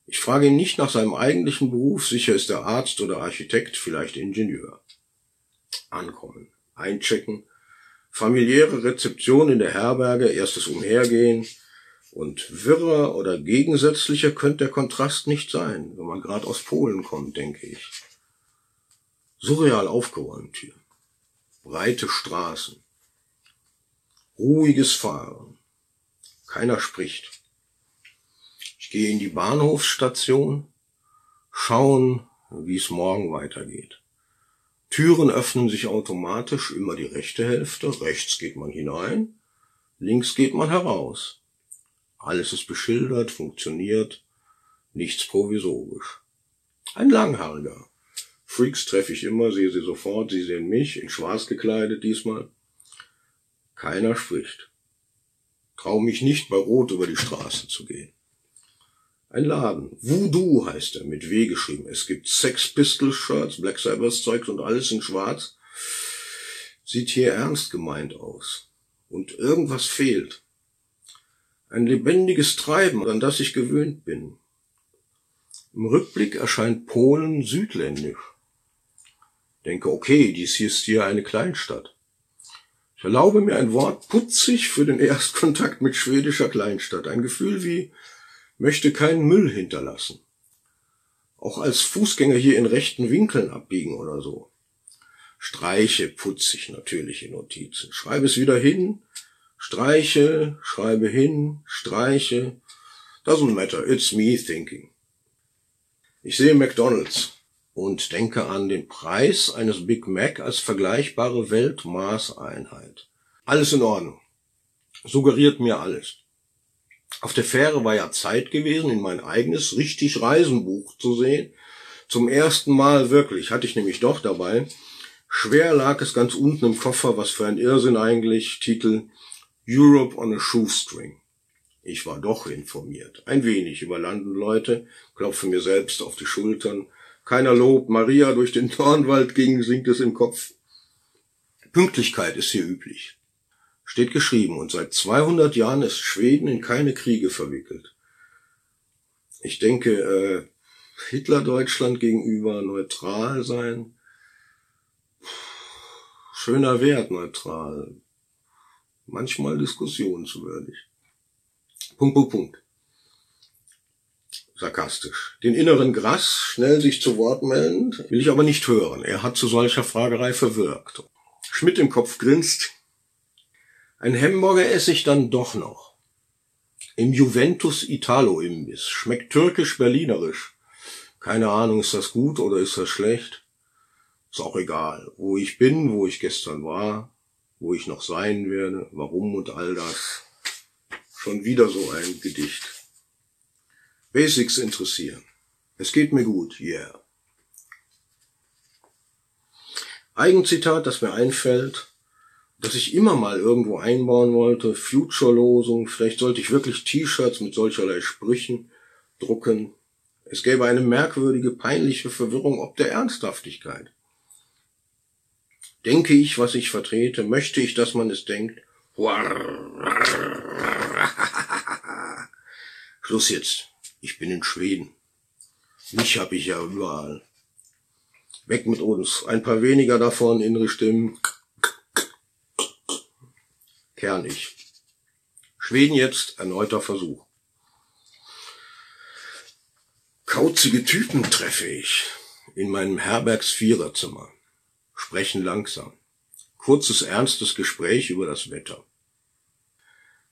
Ich frage ihn nicht nach seinem eigentlichen Beruf, sicher ist er Arzt oder Architekt, vielleicht Ingenieur. Ankommen, einchecken, familiäre Rezeption in der Herberge, erstes Umhergehen und wirrer oder gegensätzlicher könnte der Kontrast nicht sein, wenn man gerade aus Polen kommt, denke ich. Surreal aufgeräumt hier. Breite Straßen. Ruhiges Fahren. Keiner spricht. Ich gehe in die Bahnhofsstation, schauen, wie es morgen weitergeht. Türen öffnen sich automatisch, immer die rechte Hälfte, rechts geht man hinein, links geht man heraus. Alles ist beschildert, funktioniert, nichts provisorisch. Ein Langhaariger. Freaks treffe ich immer, sehe sie sofort, sie sehen mich, in schwarz gekleidet diesmal. Keiner spricht. Trau mich nicht bei Rot über die Straße zu gehen. Ein Laden. Voodoo heißt er, mit W geschrieben. Es gibt Sex Pistol Shirts, Black Sabbath Zeugs und alles in schwarz. Sieht hier ernst gemeint aus. Und irgendwas fehlt. Ein lebendiges Treiben, an das ich gewöhnt bin. Im Rückblick erscheint Polen südländisch. Denke, okay, dies hier ist hier eine Kleinstadt. Ich erlaube mir ein Wort putzig für den Erstkontakt mit schwedischer Kleinstadt. Ein Gefühl wie möchte keinen Müll hinterlassen. Auch als Fußgänger hier in rechten Winkeln abbiegen oder so. Streiche putzig natürliche Notizen. Schreibe es wieder hin, streiche, schreibe hin, streiche. Doesn't matter, it's me thinking. Ich sehe McDonald's und denke an den Preis eines Big Mac als vergleichbare Weltmaßeinheit. Alles in Ordnung. Suggeriert mir alles. Auf der Fähre war ja Zeit gewesen, in mein eigenes richtig Reisenbuch zu sehen. Zum ersten Mal wirklich hatte ich nämlich doch dabei. Schwer lag es ganz unten im Koffer, was für ein Irrsinn eigentlich. Titel Europe on a Shoestring. Ich war doch informiert. Ein wenig über Landenleute, klopfe mir selbst auf die Schultern. Keiner lobt, Maria durch den Dornwald ging, singt es im Kopf. Pünktlichkeit ist hier üblich. Steht geschrieben, und seit 200 Jahren ist Schweden in keine Kriege verwickelt. Ich denke, äh, Hitler Deutschland gegenüber neutral sein. Schöner Wert, neutral. Manchmal diskussionswürdig. Punkt, Punkt, Punkt. Sarkastisch. Den inneren Grass, schnell sich zu Wort meldend, will ich aber nicht hören. Er hat zu solcher Fragerei verwirkt. Schmidt im Kopf grinst. Ein Hamburger esse ich dann doch noch. Im Juventus Italo Imbiss. Schmeckt türkisch-berlinerisch. Keine Ahnung, ist das gut oder ist das schlecht? Ist auch egal. Wo ich bin, wo ich gestern war, wo ich noch sein werde, warum und all das. Schon wieder so ein Gedicht. Basics interessieren. Es geht mir gut, yeah. Eigenzitat, das mir einfällt, das ich immer mal irgendwo einbauen wollte, Future-Losung, vielleicht sollte ich wirklich T-Shirts mit solcherlei Sprüchen drucken. Es gäbe eine merkwürdige, peinliche Verwirrung ob der Ernsthaftigkeit. Denke ich, was ich vertrete, möchte ich, dass man es denkt, Schluss jetzt. Ich bin in Schweden. Mich hab ich ja überall. Weg mit uns. Ein paar weniger davon, innere Stimmen. Kern ich. Schweden jetzt, erneuter Versuch. Kauzige Typen treffe ich in meinem Herbergsviererzimmer. Sprechen langsam. Kurzes, ernstes Gespräch über das Wetter.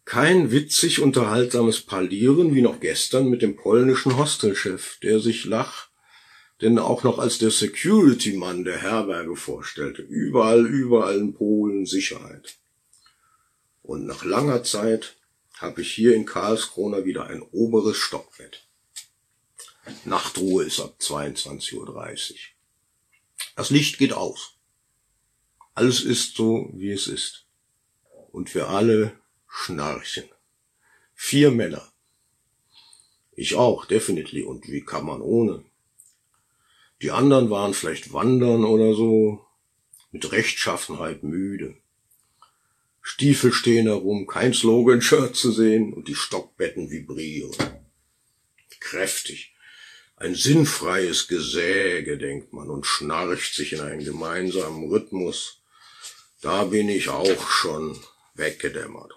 Kein witzig unterhaltsames Parlieren wie noch gestern mit dem polnischen Hostelchef, der sich lach, denn auch noch als der Security-Mann der Herberge vorstellte. Überall, überall in Polen Sicherheit. Und nach langer Zeit habe ich hier in Karlskrona wieder ein oberes Stockbett. Nachtruhe ist ab 22.30 Uhr. Das Licht geht aus. Alles ist so, wie es ist. Und wir alle schnarchen. Vier Männer. Ich auch, definitely. Und wie kann man ohne? Die anderen waren vielleicht wandern oder so, mit Rechtschaffenheit müde. Stiefel stehen herum, kein Slogan-Shirt zu sehen und die Stockbetten vibrieren. Kräftig. Ein sinnfreies Gesäge, denkt man, und schnarcht sich in einen gemeinsamen Rhythmus. Da bin ich auch schon weggedämmert.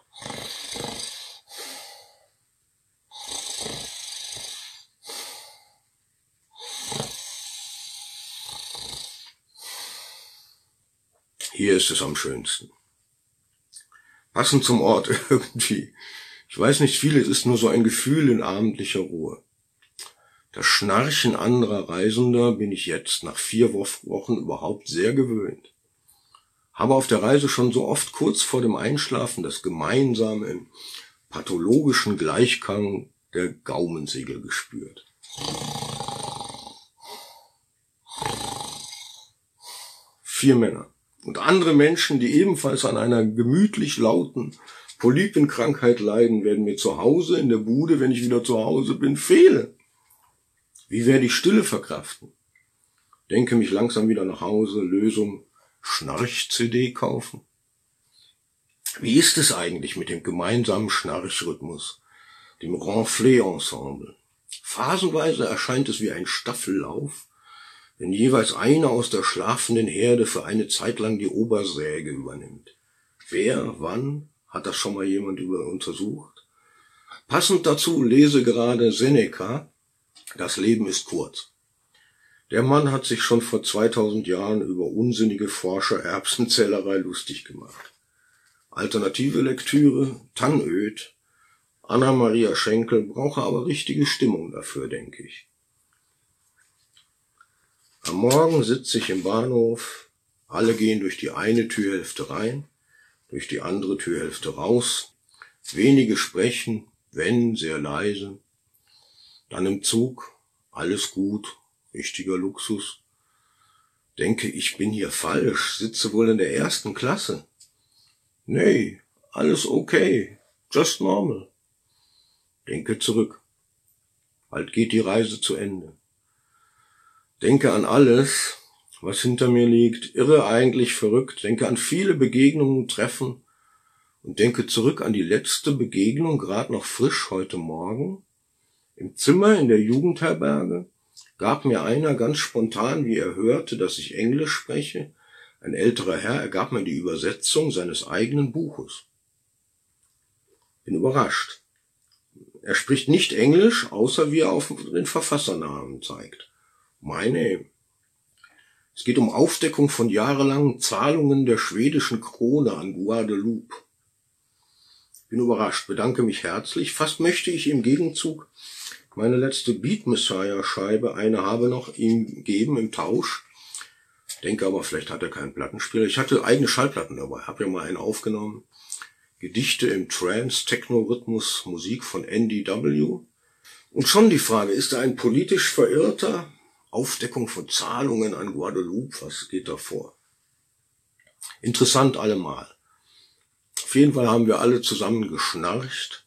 Hier ist es am schönsten. Passend zum Ort irgendwie. Ich weiß nicht viel, es ist nur so ein Gefühl in abendlicher Ruhe. Das Schnarchen anderer Reisender bin ich jetzt nach vier Wochen überhaupt sehr gewöhnt. Habe auf der Reise schon so oft kurz vor dem Einschlafen das gemeinsame im pathologischen Gleichklang der Gaumensegel gespürt. Vier Männer und andere Menschen, die ebenfalls an einer gemütlich lauten Polypenkrankheit leiden, werden mir zu Hause in der Bude, wenn ich wieder zu Hause bin, fehlen. Wie werde ich Stille verkraften? Denke mich langsam wieder nach Hause, Lösung, Schnarch-CD kaufen. Wie ist es eigentlich mit dem gemeinsamen Schnarchrhythmus, dem Renflé-Ensemble? Phasenweise erscheint es wie ein Staffellauf, wenn jeweils einer aus der schlafenden Herde für eine Zeit lang die Obersäge übernimmt. Wer, wann, hat das schon mal jemand über untersucht? Passend dazu lese gerade Seneca, das Leben ist kurz. Der Mann hat sich schon vor 2000 Jahren über unsinnige Forscher-Erbsenzählerei lustig gemacht. Alternative Lektüre, Tannöd, Anna-Maria Schenkel brauche aber richtige Stimmung dafür, denke ich. Am Morgen sitze ich im Bahnhof, alle gehen durch die eine Türhälfte rein, durch die andere Türhälfte raus, wenige sprechen, wenn sehr leise, dann im Zug, alles gut, richtiger Luxus. Denke, ich bin hier falsch, sitze wohl in der ersten Klasse. Nee, alles okay, just normal. Denke zurück. Bald geht die Reise zu Ende. Denke an alles, was hinter mir liegt, irre eigentlich verrückt, denke an viele Begegnungen, Treffen und denke zurück an die letzte Begegnung, gerade noch frisch heute Morgen, im Zimmer in der Jugendherberge, gab mir einer ganz spontan, wie er hörte, dass ich Englisch spreche, ein älterer Herr, er gab mir die Übersetzung seines eigenen Buches. Bin überrascht. Er spricht nicht Englisch, außer wie er auf den Verfassernamen zeigt. Name. Es geht um Aufdeckung von jahrelangen Zahlungen der schwedischen Krone an Guadeloupe. Bin überrascht, bedanke mich herzlich. Fast möchte ich im Gegenzug meine letzte Beat Messiah Scheibe, eine habe noch ihm geben im Tausch. Denke aber, vielleicht hat er keinen Plattenspieler. Ich hatte eigene Schallplatten dabei, habe ja mal einen aufgenommen. Gedichte im Trance, Techno-Rhythmus, Musik von NDW. Und schon die Frage, ist er ein politisch verirrter? Aufdeckung von Zahlungen an Guadeloupe, was geht da vor? Interessant allemal. Auf jeden Fall haben wir alle zusammen geschnarcht.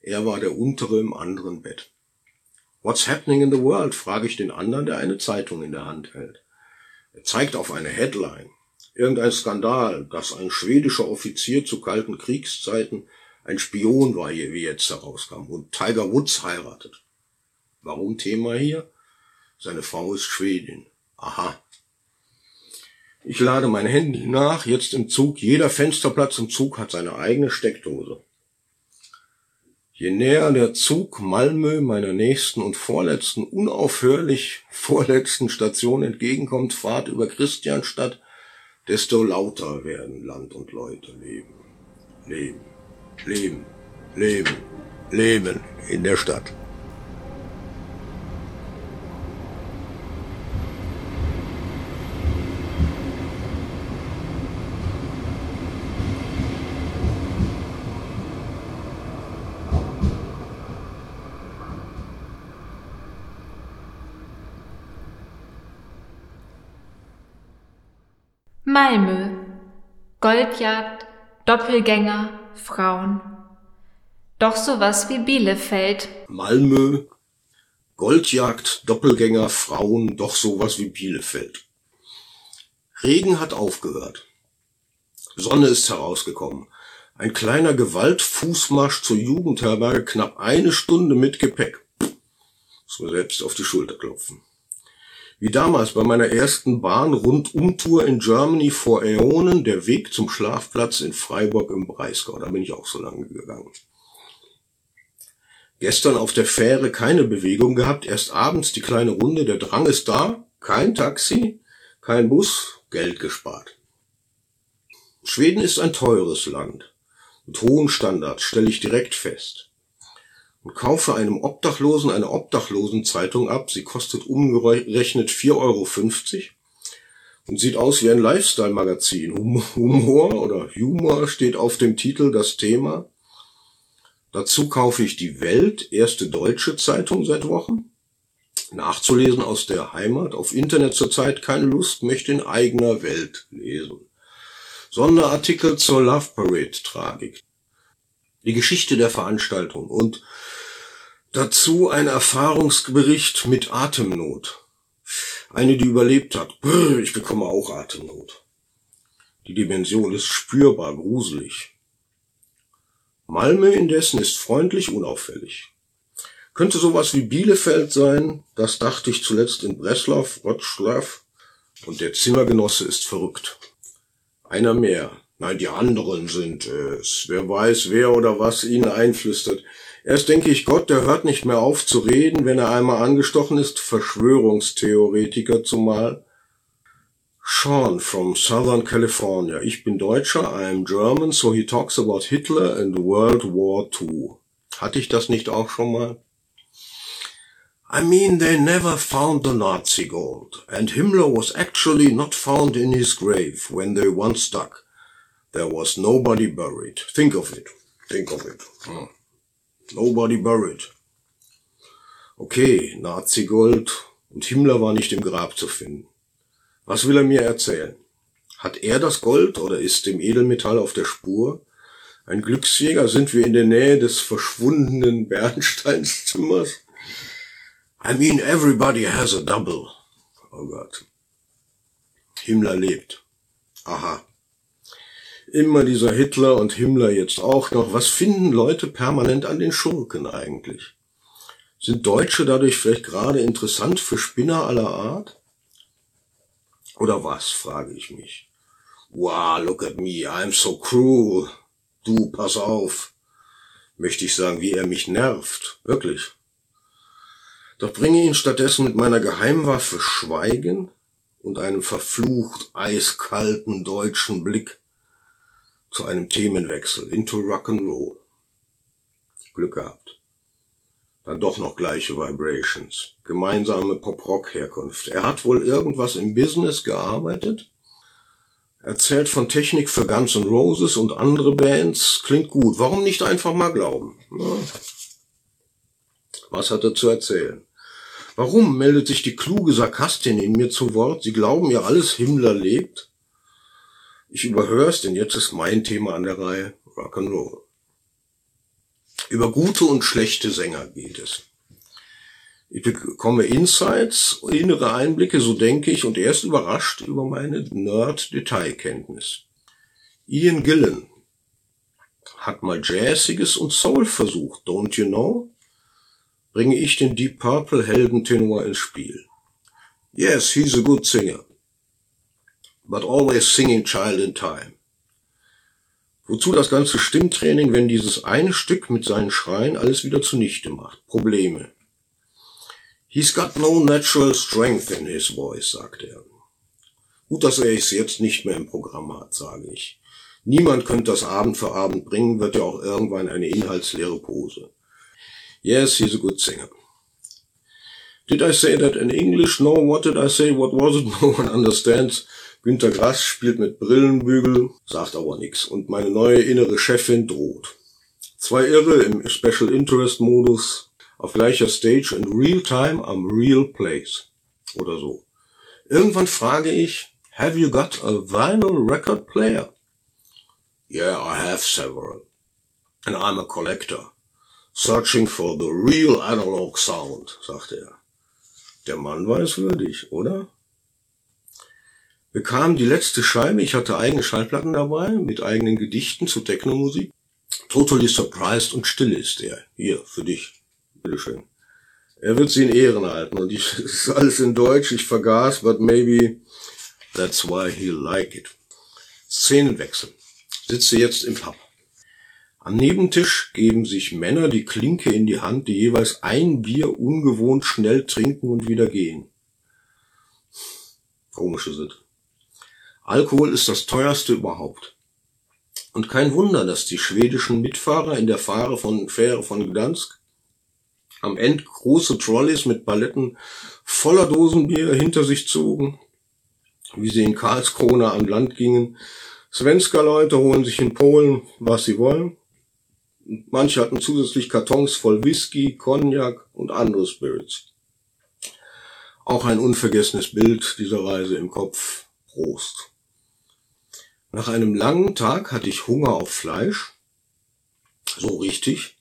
Er war der untere im anderen Bett. What's happening in the world? frage ich den anderen, der eine Zeitung in der Hand hält. Er zeigt auf eine Headline. Irgendein Skandal, dass ein schwedischer Offizier zu kalten Kriegszeiten ein Spion war, wie jetzt herauskam, und Tiger Woods heiratet. Warum Thema hier? Seine Frau ist Schwedin. Aha. Ich lade mein Handy nach, jetzt im Zug. Jeder Fensterplatz im Zug hat seine eigene Steckdose. Je näher der Zug Malmö meiner nächsten und vorletzten, unaufhörlich vorletzten Station entgegenkommt, Fahrt über Christianstadt, desto lauter werden Land und Leute leben. Leben, leben, leben, leben in der Stadt. Malmö. Goldjagd, Doppelgänger, Frauen. Doch sowas wie Bielefeld. Malmö. Goldjagd, Doppelgänger, Frauen, doch sowas wie Bielefeld. Regen hat aufgehört. Sonne ist herausgekommen. Ein kleiner Gewaltfußmarsch zur Jugendherberge, knapp eine Stunde mit Gepäck. Muss man selbst auf die Schulter klopfen. Wie damals bei meiner ersten Bahn-Rundumtour in Germany vor Äonen der Weg zum Schlafplatz in Freiburg im Breisgau. Da bin ich auch so lange gegangen. Gestern auf der Fähre keine Bewegung gehabt, erst abends die kleine Runde, der Drang ist da, kein Taxi, kein Bus, Geld gespart. Schweden ist ein teures Land. Mit hohen Standards, stelle ich direkt fest und kaufe einem Obdachlosen eine Obdachlosenzeitung ab. Sie kostet umgerechnet 4,50 Euro und sieht aus wie ein Lifestyle-Magazin. Humor oder Humor steht auf dem Titel das Thema. Dazu kaufe ich die Welt, erste deutsche Zeitung seit Wochen. Nachzulesen aus der Heimat. Auf Internet zurzeit keine Lust, möchte in eigener Welt lesen. Sonderartikel zur Love Parade Tragik. Die Geschichte der Veranstaltung und Dazu ein Erfahrungsbericht mit Atemnot. Eine, die überlebt hat. Brrr, ich bekomme auch Atemnot. Die Dimension ist spürbar gruselig. Malmö indessen ist freundlich unauffällig. Könnte sowas wie Bielefeld sein, das dachte ich zuletzt in Breslau, Wroclaw, und der Zimmergenosse ist verrückt. Einer mehr. Nein, die anderen sind es. Wer weiß, wer oder was ihnen einflüstert. Erst denke ich, Gott, der hört nicht mehr auf zu reden, wenn er einmal angestochen ist, Verschwörungstheoretiker zumal. Sean from Southern California. Ich bin Deutscher, I am German, so he talks about Hitler and World War II. Hatte ich das nicht auch schon mal? I mean, they never found the Nazi gold, and Himmler was actually not found in his grave when they once dug. There was nobody buried. Think of it. Think of it. Hmm. Nobody buried. Okay, Nazi-Gold und Himmler war nicht im Grab zu finden. Was will er mir erzählen? Hat er das Gold oder ist dem Edelmetall auf der Spur? Ein Glücksjäger? Sind wir in der Nähe des verschwundenen Bernsteinszimmers? I mean, everybody has a double. Oh Gott. Himmler lebt. Aha. Immer dieser Hitler und Himmler jetzt auch noch. Was finden Leute permanent an den Schurken eigentlich? Sind Deutsche dadurch vielleicht gerade interessant für Spinner aller Art? Oder was, frage ich mich. Wow, look at me, I'm so cruel. Du, pass auf. Möchte ich sagen, wie er mich nervt. Wirklich. Doch bringe ihn stattdessen mit meiner Geheimwaffe Schweigen und einem verflucht eiskalten deutschen Blick zu einem Themenwechsel into Rock'n'Roll. Glück gehabt. Dann doch noch gleiche Vibrations. Gemeinsame Pop-Rock-Herkunft. Er hat wohl irgendwas im Business gearbeitet. Erzählt von Technik für Guns N' Roses und andere Bands. Klingt gut. Warum nicht einfach mal glauben? Ja. Was hat er zu erzählen? Warum meldet sich die kluge Sarkastin in mir zu Wort? Sie glauben ja alles Himmler lebt? Ich überhör's, denn jetzt ist mein Thema an der Reihe Rock'n'Roll. Über gute und schlechte Sänger geht es. Ich bekomme Insights, innere Einblicke, so denke ich, und erst überrascht über meine Nerd-Detailkenntnis. Ian Gillen hat mal Jazziges und Soul versucht, don't you know? bringe ich den Deep Purple Heldentenor ins Spiel. Yes, he's a good singer. But always singing Child in Time. Wozu das ganze Stimmtraining, wenn dieses eine Stück mit seinen Schreien alles wieder zunichte macht? Probleme. He's got no natural strength in his voice, sagt er. Gut, dass er es jetzt nicht mehr im Programm hat, sage ich. Niemand könnte das Abend für Abend bringen, wird ja auch irgendwann eine inhaltsleere Pose. Yes, he's a good singer. Did I say that in English? No, what did I say? What was it? No one understands. Günter Grass spielt mit Brillenbügel, sagt aber nichts. Und meine neue innere Chefin droht. Zwei Irre im Special Interest Modus auf gleicher Stage in real time am real place. Oder so. Irgendwann frage ich, have you got a vinyl record player? Yeah, I have several. And I'm a collector. Searching for the real analog sound, sagte er. Der Mann war es würdig, oder? Kamen die letzte Scheibe, ich hatte eigene Schallplatten dabei, mit eigenen Gedichten zu Technomusik. Totally surprised und still ist er. Hier, für dich. Bitteschön. Er wird sie in Ehren halten und ich, ist alles in Deutsch, ich vergaß, but maybe that's why he'll like it. Szenenwechsel. Sitze jetzt im Pub. Am Nebentisch geben sich Männer die Klinke in die Hand, die jeweils ein Bier ungewohnt schnell trinken und wieder gehen. Komische Sitte. Alkohol ist das teuerste überhaupt. Und kein Wunder, dass die schwedischen Mitfahrer in der Fahre von Fähre von Gdansk am Ende große Trolleys mit Paletten voller Dosenbier hinter sich zogen, wie sie in Karlskrona an Land gingen. Svenska Leute holen sich in Polen, was sie wollen. Manche hatten zusätzlich Kartons voll Whisky, Cognac und andere Spirits. Auch ein unvergessenes Bild dieser Reise im Kopf. Prost. Nach einem langen Tag hatte ich Hunger auf Fleisch. So richtig.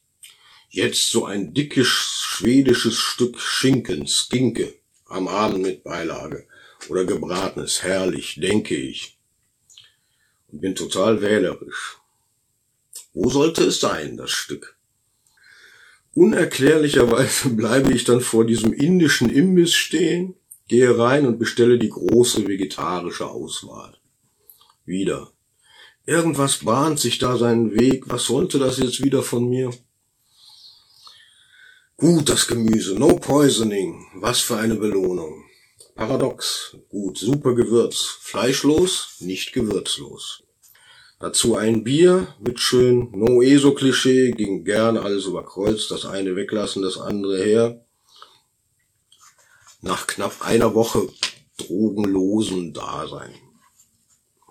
Jetzt so ein dickes schwedisches Stück Schinken, Skinke, am Abend mit Beilage. Oder gebratenes, herrlich, denke ich. Und bin total wählerisch. Wo sollte es sein, das Stück? Unerklärlicherweise bleibe ich dann vor diesem indischen Imbiss stehen, gehe rein und bestelle die große vegetarische Auswahl. Wieder. Irgendwas bahnt sich da seinen Weg. Was sollte das jetzt wieder von mir? Gut, das Gemüse. No poisoning. Was für eine Belohnung. Paradox. Gut, super Gewürz. Fleischlos, nicht gewürzlos. Dazu ein Bier mit schön No ESO Klischee, ging gern alles über Kreuz, das eine weglassen, das andere her. Nach knapp einer Woche drogenlosen Dasein.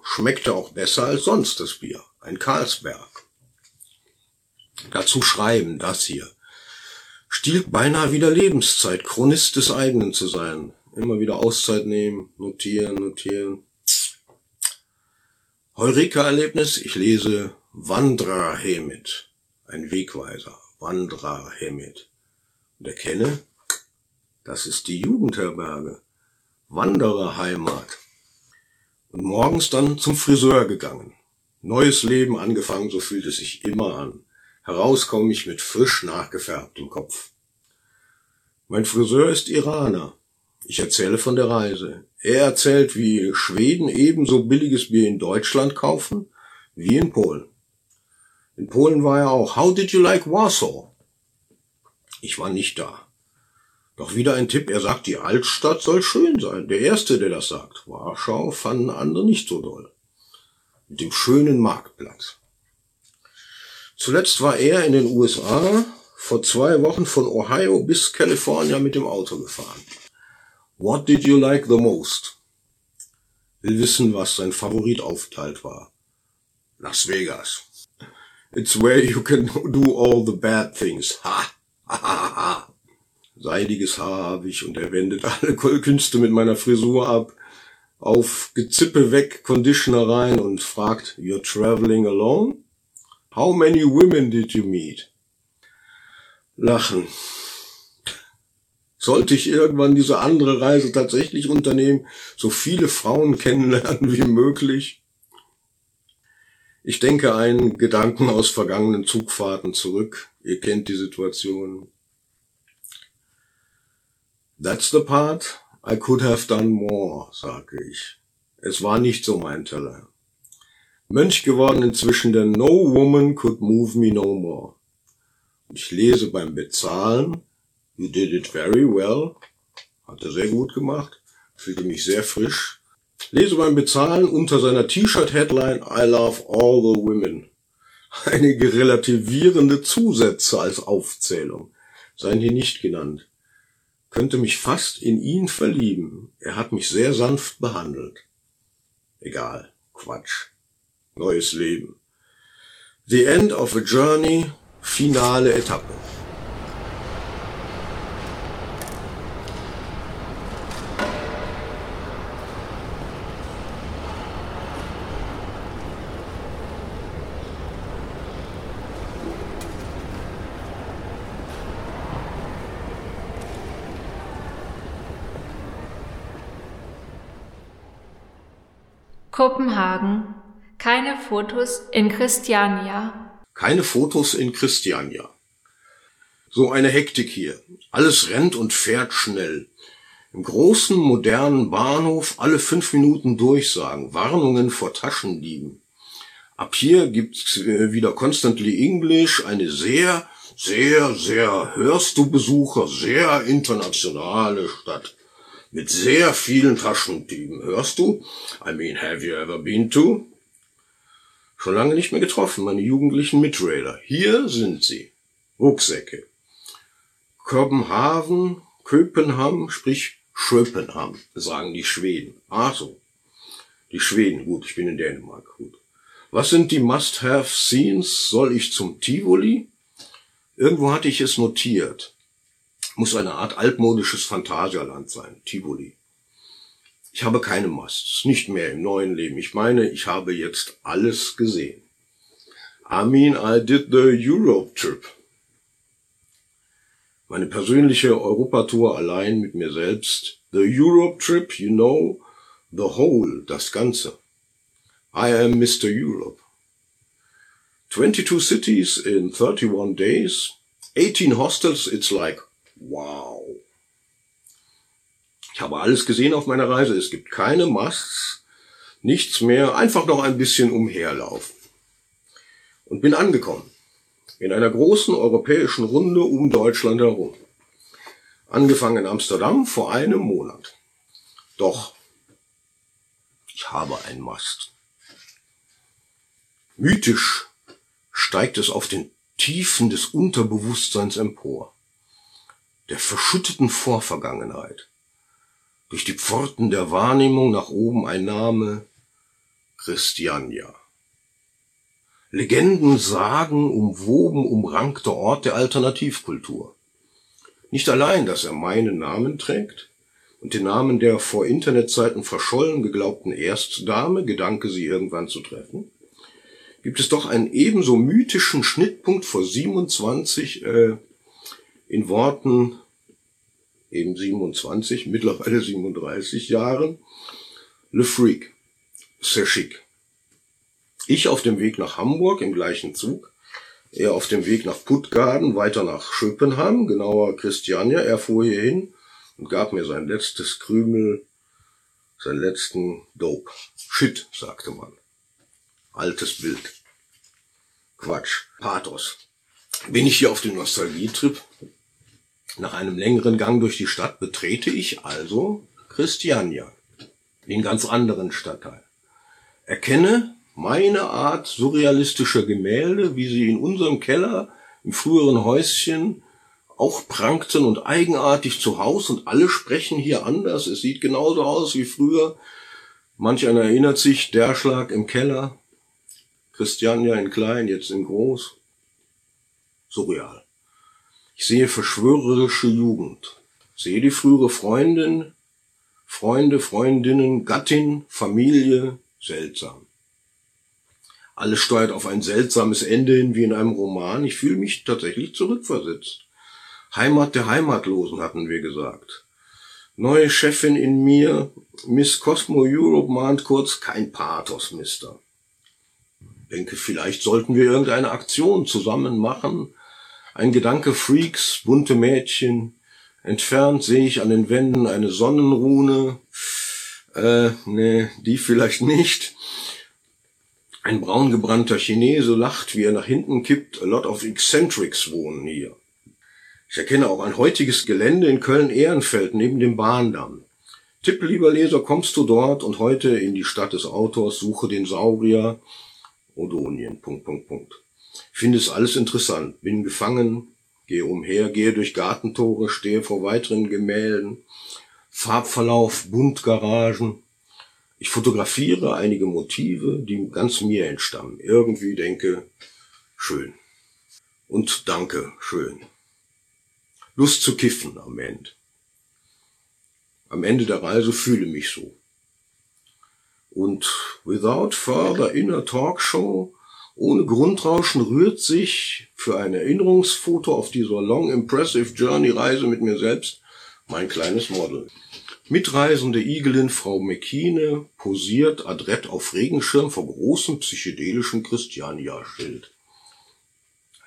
Schmeckte auch besser als sonst das Bier. Ein Karlsberg. Dazu schreiben, das hier stiehlt beinahe wieder Lebenszeit, Chronist des eigenen zu sein. Immer wieder Auszeit nehmen, notieren, notieren. Heureka-Erlebnis, ich lese Wandra Hemit, ein Wegweiser, Wandra Hemit. Und erkenne, das ist die Jugendherberge, Wandererheimat. Und morgens dann zum Friseur gegangen. Neues Leben angefangen, so fühlt es sich immer an. Heraus komme ich mit frisch nachgefärbtem Kopf. Mein Friseur ist Iraner. Ich erzähle von der Reise. Er erzählt, wie Schweden ebenso billiges Bier in Deutschland kaufen wie in Polen. In Polen war er auch. How did you like Warsaw? Ich war nicht da. Doch wieder ein Tipp. Er sagt, die Altstadt soll schön sein. Der Erste, der das sagt. Warschau fanden andere nicht so doll. Mit dem schönen Marktplatz. Zuletzt war er in den USA vor zwei Wochen von Ohio bis California mit dem Auto gefahren. What did you like the most? Will wissen, was sein Favoritaufenthalt war. Las Vegas. It's where you can do all the bad things. Ha! Ha ha ha! Seidiges Haar habe ich und er wendet alle Künste mit meiner Frisur ab. Auf Gezippe weg, Conditioner rein und fragt, you're traveling alone? How many women did you meet? Lachen. Sollte ich irgendwann diese andere Reise tatsächlich unternehmen, so viele Frauen kennenlernen wie möglich? Ich denke einen Gedanken aus vergangenen Zugfahrten zurück. Ihr kennt die Situation. That's the part I could have done more, sage ich. Es war nicht so mein Teller. Mönch geworden inzwischen, denn no woman could move me no more. Ich lese beim Bezahlen, you did it very well, hat er sehr gut gemacht, fühlte mich sehr frisch. Lese beim Bezahlen unter seiner T-Shirt-Headline I love all the women. Einige relativierende Zusätze als Aufzählung seien hier nicht genannt. Könnte mich fast in ihn verlieben. Er hat mich sehr sanft behandelt. Egal. Quatsch neues Leben. The End of a Journey, finale Etappe. Kopenhagen keine Fotos in Christiania. Keine Fotos in Christiania. So eine Hektik hier. Alles rennt und fährt schnell. Im großen, modernen Bahnhof alle fünf Minuten Durchsagen, Warnungen vor Taschendieben. Ab hier gibt's äh, wieder Constantly English, eine sehr, sehr, sehr, hörst du Besucher, sehr internationale Stadt. Mit sehr vielen Taschendieben, hörst du? I mean, have you ever been to? Schon lange nicht mehr getroffen, meine jugendlichen Mitrailer. Hier sind sie. Rucksäcke. Kopenhagen, Köpenham, sprich Schöpenham, sagen die Schweden. Ach so. Die Schweden, gut, ich bin in Dänemark, gut. Was sind die Must-Have-Scenes? Soll ich zum Tivoli? Irgendwo hatte ich es notiert. Muss eine Art altmodisches Phantasialand sein, Tivoli. Ich habe keine Musts, nicht mehr im neuen Leben. Ich meine, ich habe jetzt alles gesehen. I mean, I did the Europe trip. Meine persönliche Europatour allein mit mir selbst. The Europe Trip, you know, the whole, das Ganze. I am Mr. Europe. 22 cities in 31 days, 18 hostels, it's like, wow. Ich habe alles gesehen auf meiner Reise. Es gibt keine Musts, nichts mehr, einfach noch ein bisschen umherlaufen. Und bin angekommen. In einer großen europäischen Runde um Deutschland herum. Angefangen in Amsterdam vor einem Monat. Doch, ich habe ein Mast. Mythisch steigt es auf den Tiefen des Unterbewusstseins empor, der verschütteten Vorvergangenheit, durch die Pforten der Wahrnehmung nach oben ein Name Christiania. Legenden, Sagen, umwoben, umrankter Ort der Alternativkultur. Nicht allein, dass er meinen Namen trägt und den Namen der vor Internetzeiten verschollen geglaubten Erstdame, Gedanke, sie irgendwann zu treffen, gibt es doch einen ebenso mythischen Schnittpunkt vor 27 äh, in Worten eben 27, mittlerweile 37 Jahren. Le Freak. Sehr schick. Ich auf dem Weg nach Hamburg im gleichen Zug. Er auf dem Weg nach Puttgarden, weiter nach Schöpenham, genauer Christiania. Er fuhr hierhin und gab mir sein letztes Krümel, seinen letzten Dope. Shit, sagte man. Altes Bild. Quatsch. Pathos. Bin ich hier auf dem Nostalgietrip? Nach einem längeren Gang durch die Stadt betrete ich also Christiania, den ganz anderen Stadtteil. Erkenne meine Art surrealistischer Gemälde, wie sie in unserem Keller im früheren Häuschen auch prangten und eigenartig zu Haus und alle sprechen hier anders. Es sieht genauso aus wie früher. Manch einer erinnert sich, der Schlag im Keller. Christiania in klein, jetzt in groß. Surreal. Ich sehe verschwörerische Jugend. Sehe die frühere Freundin, Freunde, Freundinnen, Gattin, Familie, seltsam. Alles steuert auf ein seltsames Ende hin wie in einem Roman. Ich fühle mich tatsächlich zurückversetzt. Heimat der Heimatlosen hatten wir gesagt. Neue Chefin in mir, Miss Cosmo Europe mahnt kurz kein Pathos, Mister. Denke, vielleicht sollten wir irgendeine Aktion zusammen machen. Ein Gedanke Freaks, bunte Mädchen. Entfernt sehe ich an den Wänden eine Sonnenrune. Äh, nee, die vielleicht nicht. Ein braungebrannter Chinese lacht, wie er nach hinten kippt. A lot of eccentrics wohnen hier. Ich erkenne auch ein heutiges Gelände in Köln-Ehrenfeld neben dem Bahndamm. Tipp, lieber Leser, kommst du dort und heute in die Stadt des Autors, suche den Saurier Odonien, Punkt, Punkt, Punkt. Finde es alles interessant, bin gefangen, gehe umher, gehe durch Gartentore, stehe vor weiteren Gemälden, Farbverlauf, Buntgaragen. Ich fotografiere einige Motive, die ganz mir entstammen. Irgendwie denke, schön. Und danke, schön. Lust zu kiffen am Ende. Am Ende der Reise fühle mich so. Und without further inner talkshow, ohne Grundrauschen rührt sich für ein Erinnerungsfoto auf dieser long impressive journey Reise mit mir selbst mein kleines Model. Mitreisende Igelin Frau McKeane posiert adrett auf Regenschirm vor großem psychedelischen Christiania-Schild.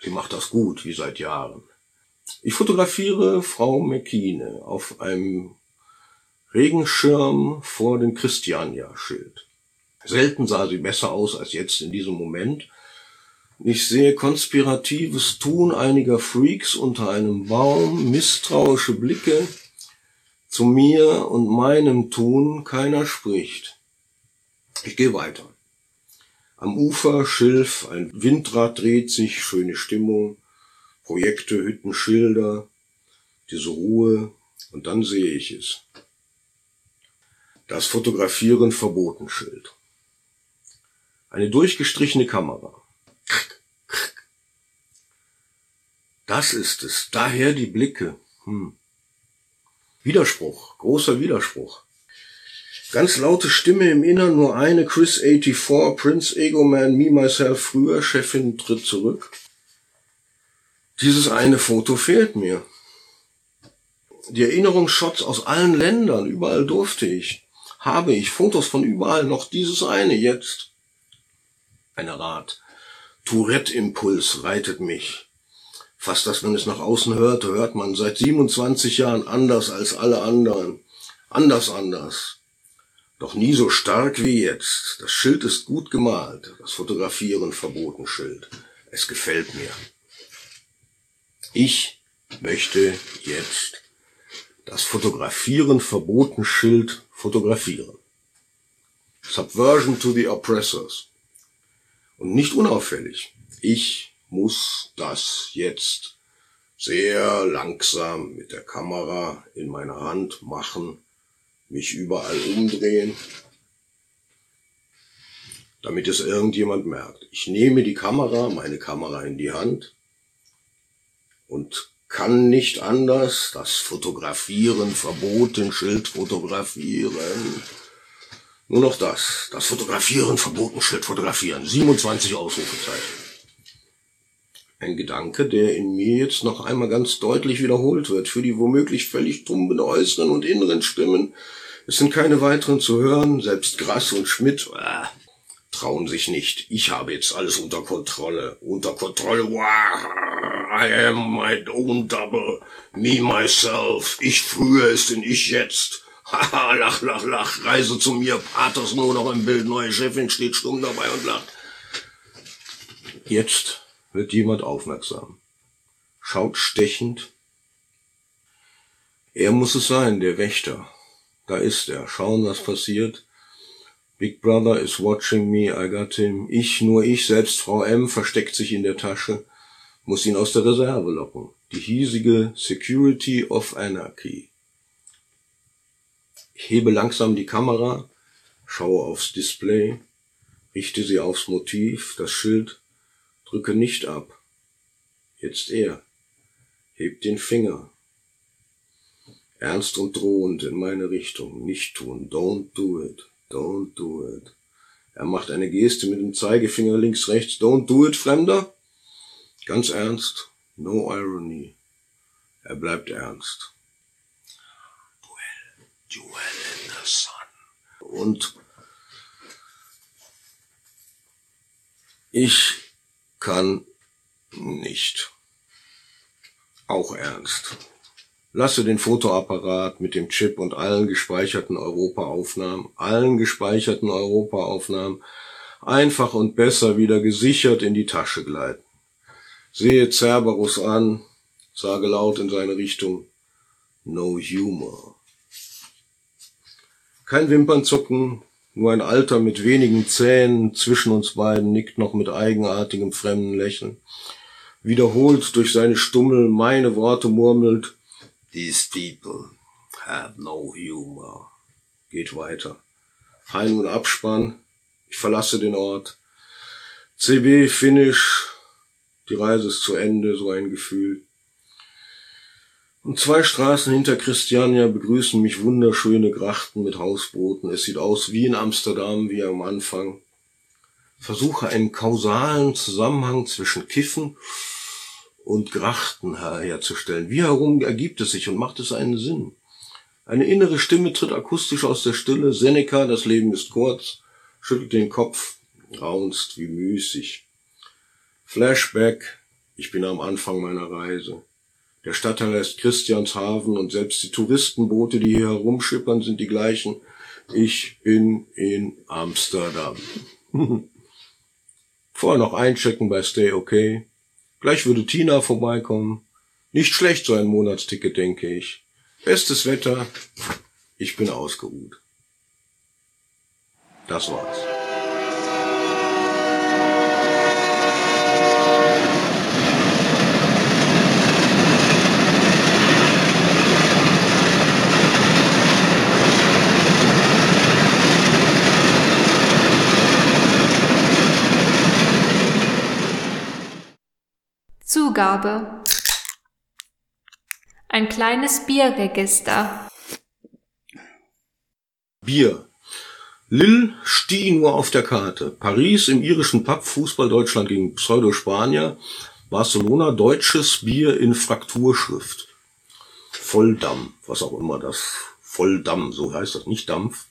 Sie macht das gut, wie seit Jahren. Ich fotografiere Frau McKeane auf einem Regenschirm vor dem Christiania-Schild. Selten sah sie besser aus als jetzt in diesem Moment. Ich sehe konspiratives Tun einiger Freaks unter einem Baum, misstrauische Blicke. Zu mir und meinem Tun keiner spricht. Ich gehe weiter. Am Ufer Schilf, ein Windrad dreht sich, schöne Stimmung. Projekte, Hütten, Schilder, diese Ruhe, und dann sehe ich es. Das Fotografieren verboten Schild. Eine durchgestrichene Kamera. Das ist es. Daher die Blicke. Hm. Widerspruch. Großer Widerspruch. Ganz laute Stimme im Innern, nur eine, Chris 84, Prince Ego Man, Me Myself früher, Chefin tritt zurück. Dieses eine Foto fehlt mir. die Erinnerungsshots aus allen Ländern, überall durfte ich, habe ich Fotos von überall, noch dieses eine jetzt. Eine Rat. Tourette-Impuls reitet mich. Fast, dass man es nach außen hört, hört man seit 27 Jahren anders als alle anderen. Anders, anders. Doch nie so stark wie jetzt. Das Schild ist gut gemalt. Das Fotografieren verboten Schild. Es gefällt mir. Ich möchte jetzt das Fotografieren verboten Schild fotografieren. Subversion to the oppressors. Und nicht unauffällig. Ich muss das jetzt sehr langsam mit der Kamera in meiner Hand machen, mich überall umdrehen, damit es irgendjemand merkt. Ich nehme die Kamera, meine Kamera in die Hand und kann nicht anders das Fotografieren verboten, Schild fotografieren. Nur noch das. Das Fotografieren verboten, Schild fotografieren. 27 Ausrufezeichen. Ein Gedanke, der in mir jetzt noch einmal ganz deutlich wiederholt wird, für die womöglich völlig tumben äußeren und inneren Stimmen. Es sind keine weiteren zu hören, selbst Grass und Schmidt äh, trauen sich nicht. Ich habe jetzt alles unter Kontrolle. Unter Kontrolle. Wow, I am my own double. Me, myself. Ich früher ist denn ich jetzt. Haha, lach, lach, lach. Reise zu mir. Paters nur noch im Bild. Neue Chefin steht stumm dabei und lacht. Jetzt wird jemand aufmerksam, schaut stechend. Er muss es sein, der Wächter. Da ist er. Schauen, was passiert. Big Brother is watching me, I got him. Ich, nur ich, selbst Frau M, versteckt sich in der Tasche, muss ihn aus der Reserve locken. Die hiesige Security of Anarchy. Ich hebe langsam die Kamera, schaue aufs Display, richte sie aufs Motiv, das Schild, Drücke nicht ab. Jetzt er. Hebt den Finger. Ernst und drohend in meine Richtung. Nicht tun. Don't do it. Don't do it. Er macht eine Geste mit dem Zeigefinger links, rechts. Don't do it, Fremder. Ganz ernst. No irony. Er bleibt ernst. Duell. Duell in the sun. Und ich kann nicht. Auch ernst. Lasse den Fotoapparat mit dem Chip und allen gespeicherten Europaaufnahmen, allen gespeicherten Europaaufnahmen einfach und besser wieder gesichert in die Tasche gleiten. Sehe Cerberus an, sage laut in seine Richtung, no humor. Kein Wimpernzucken, nur ein Alter mit wenigen Zähnen zwischen uns beiden nickt noch mit eigenartigem fremden Lächeln. Wiederholt durch seine Stummel meine Worte murmelt, These people have no humor. Geht weiter. Heim- und Abspann. Ich verlasse den Ort. CB, Finish. Die Reise ist zu Ende, so ein Gefühl. Und zwei Straßen hinter Christiania begrüßen mich wunderschöne Grachten mit Hausbooten. Es sieht aus wie in Amsterdam, wie am Anfang. Versuche einen kausalen Zusammenhang zwischen Kiffen und Grachten herzustellen. Wie herum ergibt es sich und macht es einen Sinn? Eine innere Stimme tritt akustisch aus der Stille. Seneca, das Leben ist kurz, schüttelt den Kopf, raunst wie müßig. Flashback, ich bin am Anfang meiner Reise. Der Stadtteil heißt Christianshaven und selbst die Touristenboote, die hier herumschippern, sind die gleichen. Ich bin in Amsterdam. Vorher noch einchecken bei Stay Okay. Gleich würde Tina vorbeikommen. Nicht schlecht so ein Monatsticket, denke ich. Bestes Wetter. Ich bin ausgeruht. Das war's. Zugabe. Ein kleines Bierregister. Bier. Lille steh nur auf der Karte. Paris im irischen Pub, Fußball Deutschland gegen Pseudo-Spanier. Barcelona deutsches Bier in Frakturschrift. Volldamm, was auch immer das Volldamm, so heißt das, nicht Dampf.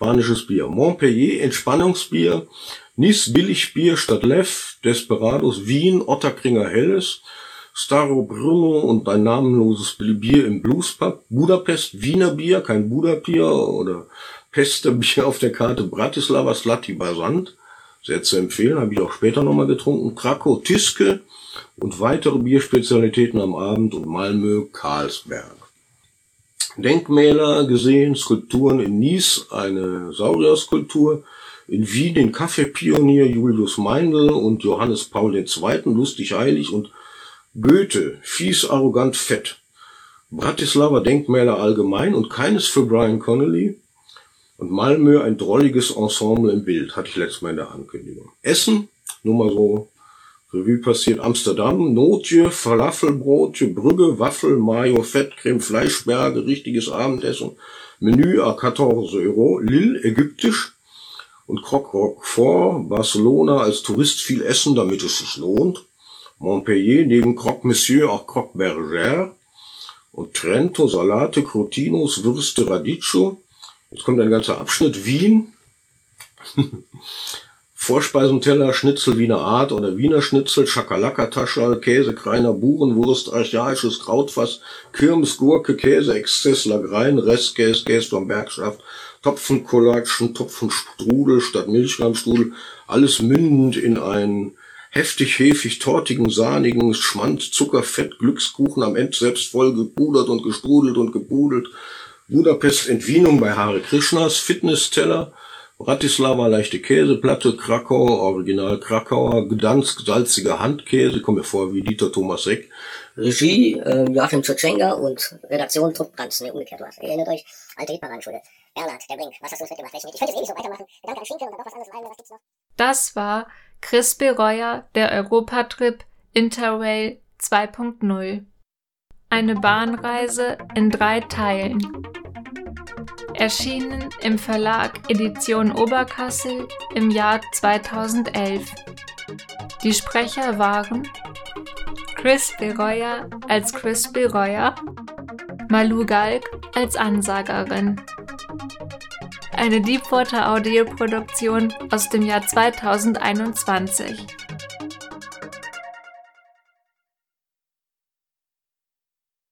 Spanisches Bier. Montpellier, Entspannungsbier. Nice, Billigbier statt Lev. Desperados, Wien, Otterkringer Helles. Staro Bruno und ein namenloses Bier im Bluespub. Budapest, Wiener Bier, kein Budapier oder Pesterbier auf der Karte. Bratislava, Slati Basant. Sehr zu empfehlen, habe ich auch später nochmal getrunken. Krakow, Tiske und weitere Bierspezialitäten am Abend und Malmö, Karlsberg. Denkmäler gesehen, Skulpturen in Nice, eine Saurierskulptur, in Wien den Kaffeepionier Julius Meindl und Johannes Paul II., lustig heilig und Goethe, fies, arrogant, fett. Bratislava Denkmäler allgemein und keines für Brian Connolly. Und Malmö ein drolliges Ensemble im Bild, hatte ich letztes Mal in der Ankündigung. Essen, nur mal so Revue passiert Amsterdam, Notje, Falafelbrotje, Brügge, Waffel, Mayo, Fettcreme, Fleischberge, richtiges Abendessen, Menü à 14 Euro, Lille, ägyptisch und Croque Roquefort, Barcelona als Tourist viel essen, damit es sich lohnt. Montpellier neben Croque Monsieur auch Croque Berger und Trento, Salate, Crotinos, Würste, Radicchio. Jetzt kommt ein ganzer Abschnitt Wien. Vorspeisenteller, Schnitzel Wiener Art oder Wiener Schnitzel, Schakalaka-Taschal, Käse, Kreiner, Burenwurst, archaisches Krautfass, Kirmes, Gurke, Käse, Exzess, Lagrein, Restkäse, Käse vom Bergschaft, Topfenkollatschen, Topfenstrudel statt Milchreimstrudel, alles mündend in einen heftig hefig tortigen, sahnigen Schmand, Zucker, Fett, Glückskuchen, am Ende selbst voll gepudert und gestrudelt und gepudelt, Budapest Entwienung bei Hare Krishnas, Fitnessteller, Bratislava leichte Käseplatte, Krakau, Original Krakauer, Gdansk salziger Handkäse, kommt mir vor wie Dieter Thomas Reck. Regie äh, Joachim Tschutschenga und Redaktion Trupp Brands. Ne, umgekehrt was. Erinnert euch, alte Hitparadenschule. Bernhard, der Brink, was hast du uns mitgemacht? Ich, könnte es eh nicht so weitermachen. Danke an Schinkel und dann noch was anderes. Was gibt's noch? Das war Chris Bereuer, der Europatrip Interrail 2.0. Eine Bahnreise in drei Teilen. Erschienen im Verlag Edition Oberkassel im Jahr 2011. Die Sprecher waren Chris Bereuer als Chris Bereuer, Malu Galk als Ansagerin. Eine Deepwater Audioproduktion aus dem Jahr 2021.